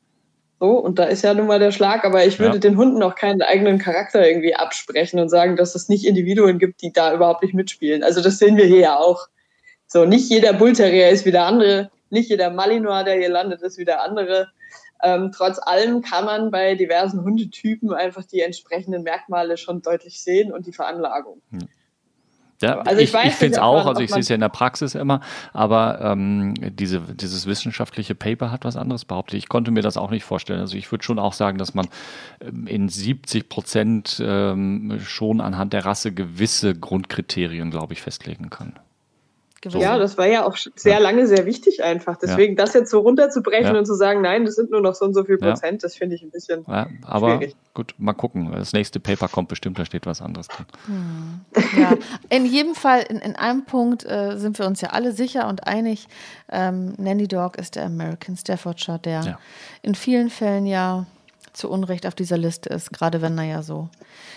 So, und da ist ja nun mal der Schlag, aber ich würde ja. den Hunden auch keinen eigenen Charakter irgendwie absprechen und sagen, dass es nicht Individuen gibt, die da überhaupt nicht mitspielen. Also das sehen wir hier ja auch. So, nicht jeder Bullterrier ist wie der andere, nicht jeder Malinois, der hier landet, ist wie der andere. Ähm, trotz allem kann man bei diversen Hundetypen einfach die entsprechenden Merkmale schon deutlich sehen und die Veranlagung. Hm. Ja, also ich, ich, ich finde es auch, also ich sehe es ja in der Praxis immer, aber ähm, diese, dieses wissenschaftliche Paper hat was anderes behauptet. Ich konnte mir das auch nicht vorstellen. Also ich würde schon auch sagen, dass man ähm, in 70 Prozent ähm, schon anhand der Rasse gewisse Grundkriterien, glaube ich, festlegen kann gewesen. Ja, das war ja auch sehr lange sehr wichtig einfach. Deswegen ja. das jetzt so runterzubrechen ja. und zu sagen, nein, das sind nur noch so und so viel Prozent, das finde ich ein bisschen aber schwierig. gut, mal gucken. Das nächste Paper kommt bestimmt, da steht was anderes drin. Hm. Ja, in jedem Fall, in, in einem Punkt äh, sind wir uns ja alle sicher und einig. Ähm, Nanny Dog ist der American Staffordshire, der in vielen Fällen ja zu Unrecht auf dieser Liste ist, gerade wenn er ja so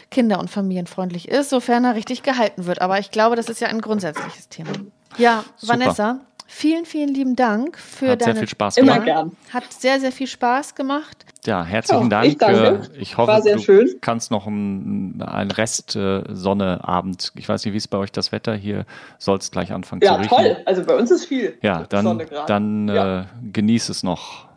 kinder- und familienfreundlich ist, sofern er richtig gehalten wird. Aber ich glaube, das ist ja ein grundsätzliches Thema. Ja, Super. Vanessa, vielen, vielen lieben Dank für Hat deine. Sehr viel Spaß gemacht. Immer gern. Hat sehr, sehr viel Spaß gemacht. Ja, herzlichen ja, Dank. Ich, danke. ich hoffe, du schön. kannst noch einen, Rest äh, Sonneabend. Ich weiß nicht, wie ist bei euch das Wetter hier? Soll es gleich anfangen ja, zu riechen? Ja, toll. Also bei uns ist viel. Ja, dann, dann ja. Äh, genieß es noch.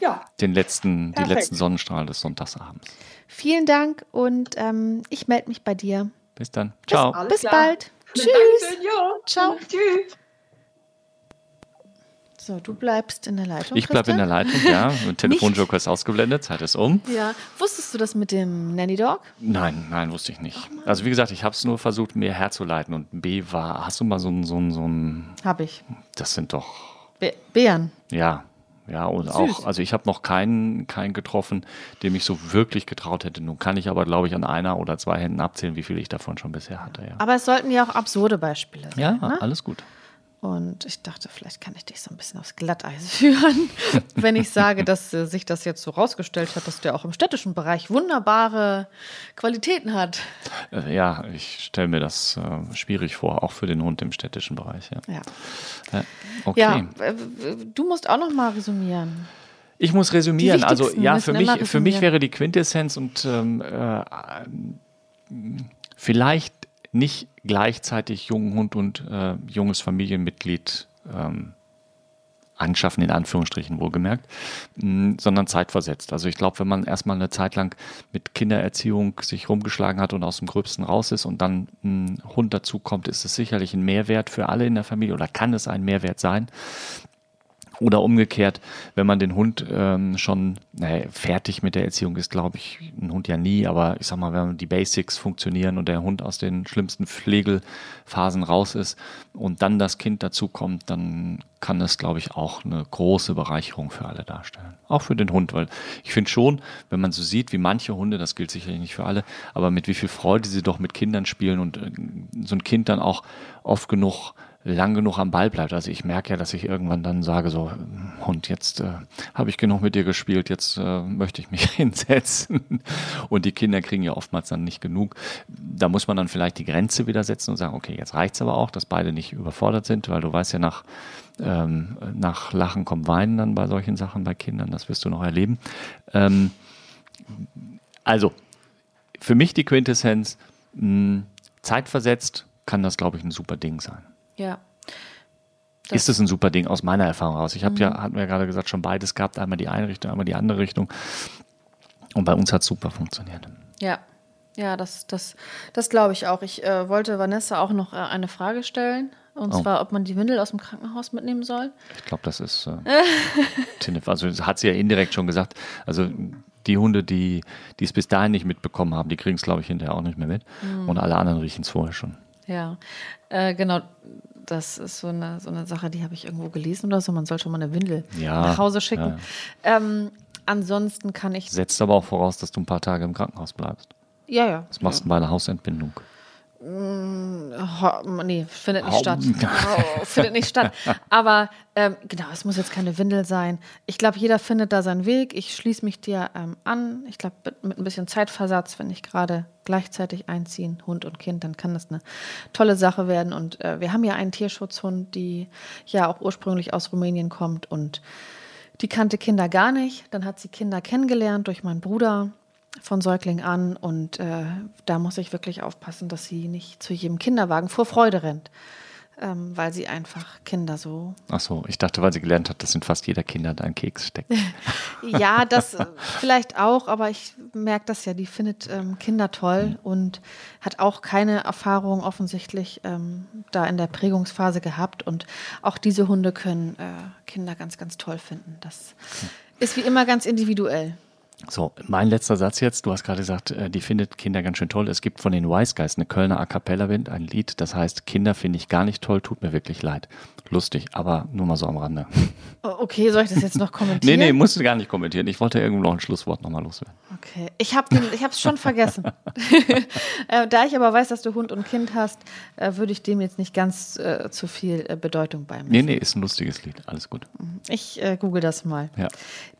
Ja. Den letzten, die letzten Sonnenstrahlen des Sonntagsabends. Vielen Dank und ähm, ich melde mich bei dir. Bis dann. Ciao. Bis, bis bald. Tschüss. Ciao. Tschüss. So, du bleibst in der Leitung. Ich bleibe in der Leitung, ja. [LAUGHS] Telefonjoker ist ausgeblendet, Zeit ist um. Ja. Wusstest du das mit dem Nanny Dog? Nein, nein, wusste ich nicht. also wie gesagt, ich habe es nur versucht, mir herzuleiten. Und B war, hast du mal so ein, so ein, so ein. Hab ich. Das sind doch. Be Bären. Ja, ja, und Süß. auch, also ich habe noch keinen, keinen getroffen, dem ich so wirklich getraut hätte. Nun kann ich aber, glaube ich, an einer oder zwei Händen abzählen, wie viel ich davon schon bisher hatte. Ja. Aber es sollten ja auch absurde Beispiele sein. Ja, ne? alles gut. Und ich dachte, vielleicht kann ich dich so ein bisschen aufs Glatteis [LAUGHS] führen, wenn ich sage, dass äh, sich das jetzt so rausgestellt hat, dass der auch im städtischen Bereich wunderbare Qualitäten hat. Äh, ja, ich stelle mir das äh, schwierig vor, auch für den Hund im städtischen Bereich. Ja. Ja, okay. ja du musst auch noch mal resümieren. Ich muss resümieren. Also ja, für mich, für mich wäre die Quintessenz und ähm, äh, vielleicht nicht gleichzeitig jungen Hund und äh, junges Familienmitglied ähm, anschaffen, in Anführungsstrichen wohlgemerkt, mh, sondern zeitversetzt. Also ich glaube, wenn man erstmal eine Zeit lang mit Kindererziehung sich rumgeschlagen hat und aus dem Gröbsten raus ist und dann ein Hund dazukommt, ist es sicherlich ein Mehrwert für alle in der Familie oder kann es ein Mehrwert sein. Oder umgekehrt, wenn man den Hund ähm, schon naja, fertig mit der Erziehung ist, glaube ich, ein Hund ja nie, aber ich sag mal, wenn die Basics funktionieren und der Hund aus den schlimmsten Pflegelphasen raus ist und dann das Kind dazukommt, dann kann das, glaube ich, auch eine große Bereicherung für alle darstellen. Auch für den Hund, weil ich finde schon, wenn man so sieht, wie manche Hunde, das gilt sicherlich nicht für alle, aber mit wie viel Freude sie doch mit Kindern spielen und äh, so ein Kind dann auch oft genug lang genug am Ball bleibt. Also ich merke ja, dass ich irgendwann dann sage, so, Hund, jetzt äh, habe ich genug mit dir gespielt, jetzt äh, möchte ich mich [LAUGHS] hinsetzen. Und die Kinder kriegen ja oftmals dann nicht genug. Da muss man dann vielleicht die Grenze wieder setzen und sagen, okay, jetzt reicht es aber auch, dass beide nicht überfordert sind, weil du weißt ja, nach, ähm, nach Lachen kommt Weinen dann bei solchen Sachen bei Kindern, das wirst du noch erleben. Ähm, also, für mich die Quintessenz, mh, zeitversetzt kann das, glaube ich, ein super Ding sein. Ja. Das ist es ein super Ding aus meiner Erfahrung raus. Ich habe mhm. ja, hatten wir ja gerade gesagt, schon beides gehabt, einmal die eine Richtung, einmal die andere Richtung. Und bei uns hat es super funktioniert. Ja. Ja, das, das, das glaube ich auch. Ich äh, wollte Vanessa auch noch äh, eine Frage stellen. Und oh. zwar, ob man die Windel aus dem Krankenhaus mitnehmen soll. Ich glaube, das ist äh, [LAUGHS] Also hat sie ja indirekt schon gesagt. Also die Hunde, die, die es bis dahin nicht mitbekommen haben, die kriegen es, glaube ich, hinterher auch nicht mehr mit. Mhm. Und alle anderen riechen es vorher schon. Ja, äh, genau. Das ist so eine, so eine Sache, die habe ich irgendwo gelesen oder so. Man soll schon mal eine Windel ja, nach Hause schicken. Ja. Ähm, ansonsten kann ich. Setzt aber auch voraus, dass du ein paar Tage im Krankenhaus bleibst. Ja, ja. Was machst du bei einer Hausentbindung? Mm, nee, findet nicht statt. Oh, findet nicht statt. [LAUGHS] Aber ähm, genau, es muss jetzt keine Windel sein. Ich glaube, jeder findet da seinen Weg. Ich schließe mich dir ähm, an. Ich glaube, mit, mit, ein bisschen Zeitversatz, wenn ich gerade gleichzeitig einziehen, Hund und Kind, dann kann das eine tolle Sache werden. Und äh, wir haben ja einen Tierschutzhund, die ja auch ursprünglich aus Rumänien kommt und die kannte Kinder gar nicht. Dann hat sie Kinder kennengelernt durch meinen Bruder von Säugling an und äh, da muss ich wirklich aufpassen, dass sie nicht zu jedem Kinderwagen vor Freude rennt, ähm, weil sie einfach Kinder so. Ach so, ich dachte, weil sie gelernt hat, dass in fast jeder Kinder da ein Keks steckt. [LAUGHS] ja, das äh, vielleicht auch, aber ich merke das ja, die findet ähm, Kinder toll mhm. und hat auch keine Erfahrung offensichtlich ähm, da in der Prägungsphase gehabt und auch diese Hunde können äh, Kinder ganz, ganz toll finden. Das okay. ist wie immer ganz individuell. So, mein letzter Satz jetzt. Du hast gerade gesagt, äh, die findet Kinder ganz schön toll. Es gibt von den Wise Guys eine Kölner A Cappella Band, ein Lied, das heißt Kinder finde ich gar nicht toll, tut mir wirklich leid. Lustig, aber nur mal so am Rande. [LAUGHS] Oh, okay, soll ich das jetzt noch kommentieren? nee, nee, musst du gar nicht kommentieren. Ich wollte irgendwo noch ein Schlusswort nochmal loswerden. Okay, ich habe es schon vergessen. [LAUGHS] [LAUGHS] äh, da ich aber weiß, dass du Hund und Kind hast, äh, würde ich dem jetzt nicht ganz äh, zu viel Bedeutung beimessen. Nee, nee, ist ein lustiges Lied. Alles gut. Ich äh, google das mal. Ja.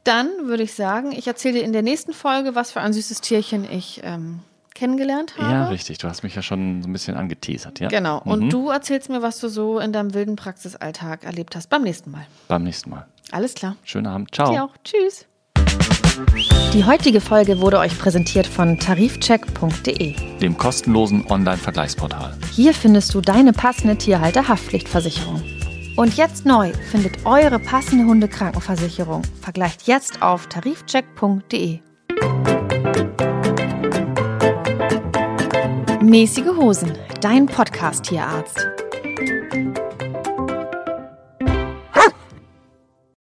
Dann würde ich sagen, ich erzähle dir in der nächsten Folge, was für ein süßes Tierchen ich ähm, kennengelernt habe. Ja, richtig. Du hast mich ja schon so ein bisschen angeteasert, ja? Genau. Und mhm. du erzählst mir, was du so in deinem wilden Praxisalltag erlebt hast. Beim nächsten Mal. Beim nächsten Mal. Alles klar. Schönen Abend. Ciao. Dir auch. Tschüss. Die heutige Folge wurde euch präsentiert von tarifcheck.de, dem kostenlosen Online-Vergleichsportal. Hier findest du deine passende Tierhalter-Haftpflichtversicherung. Und jetzt neu findet eure passende Hundekrankenversicherung. Vergleicht jetzt auf tarifcheck.de. Mäßige Hosen, dein Podcast-Tierarzt.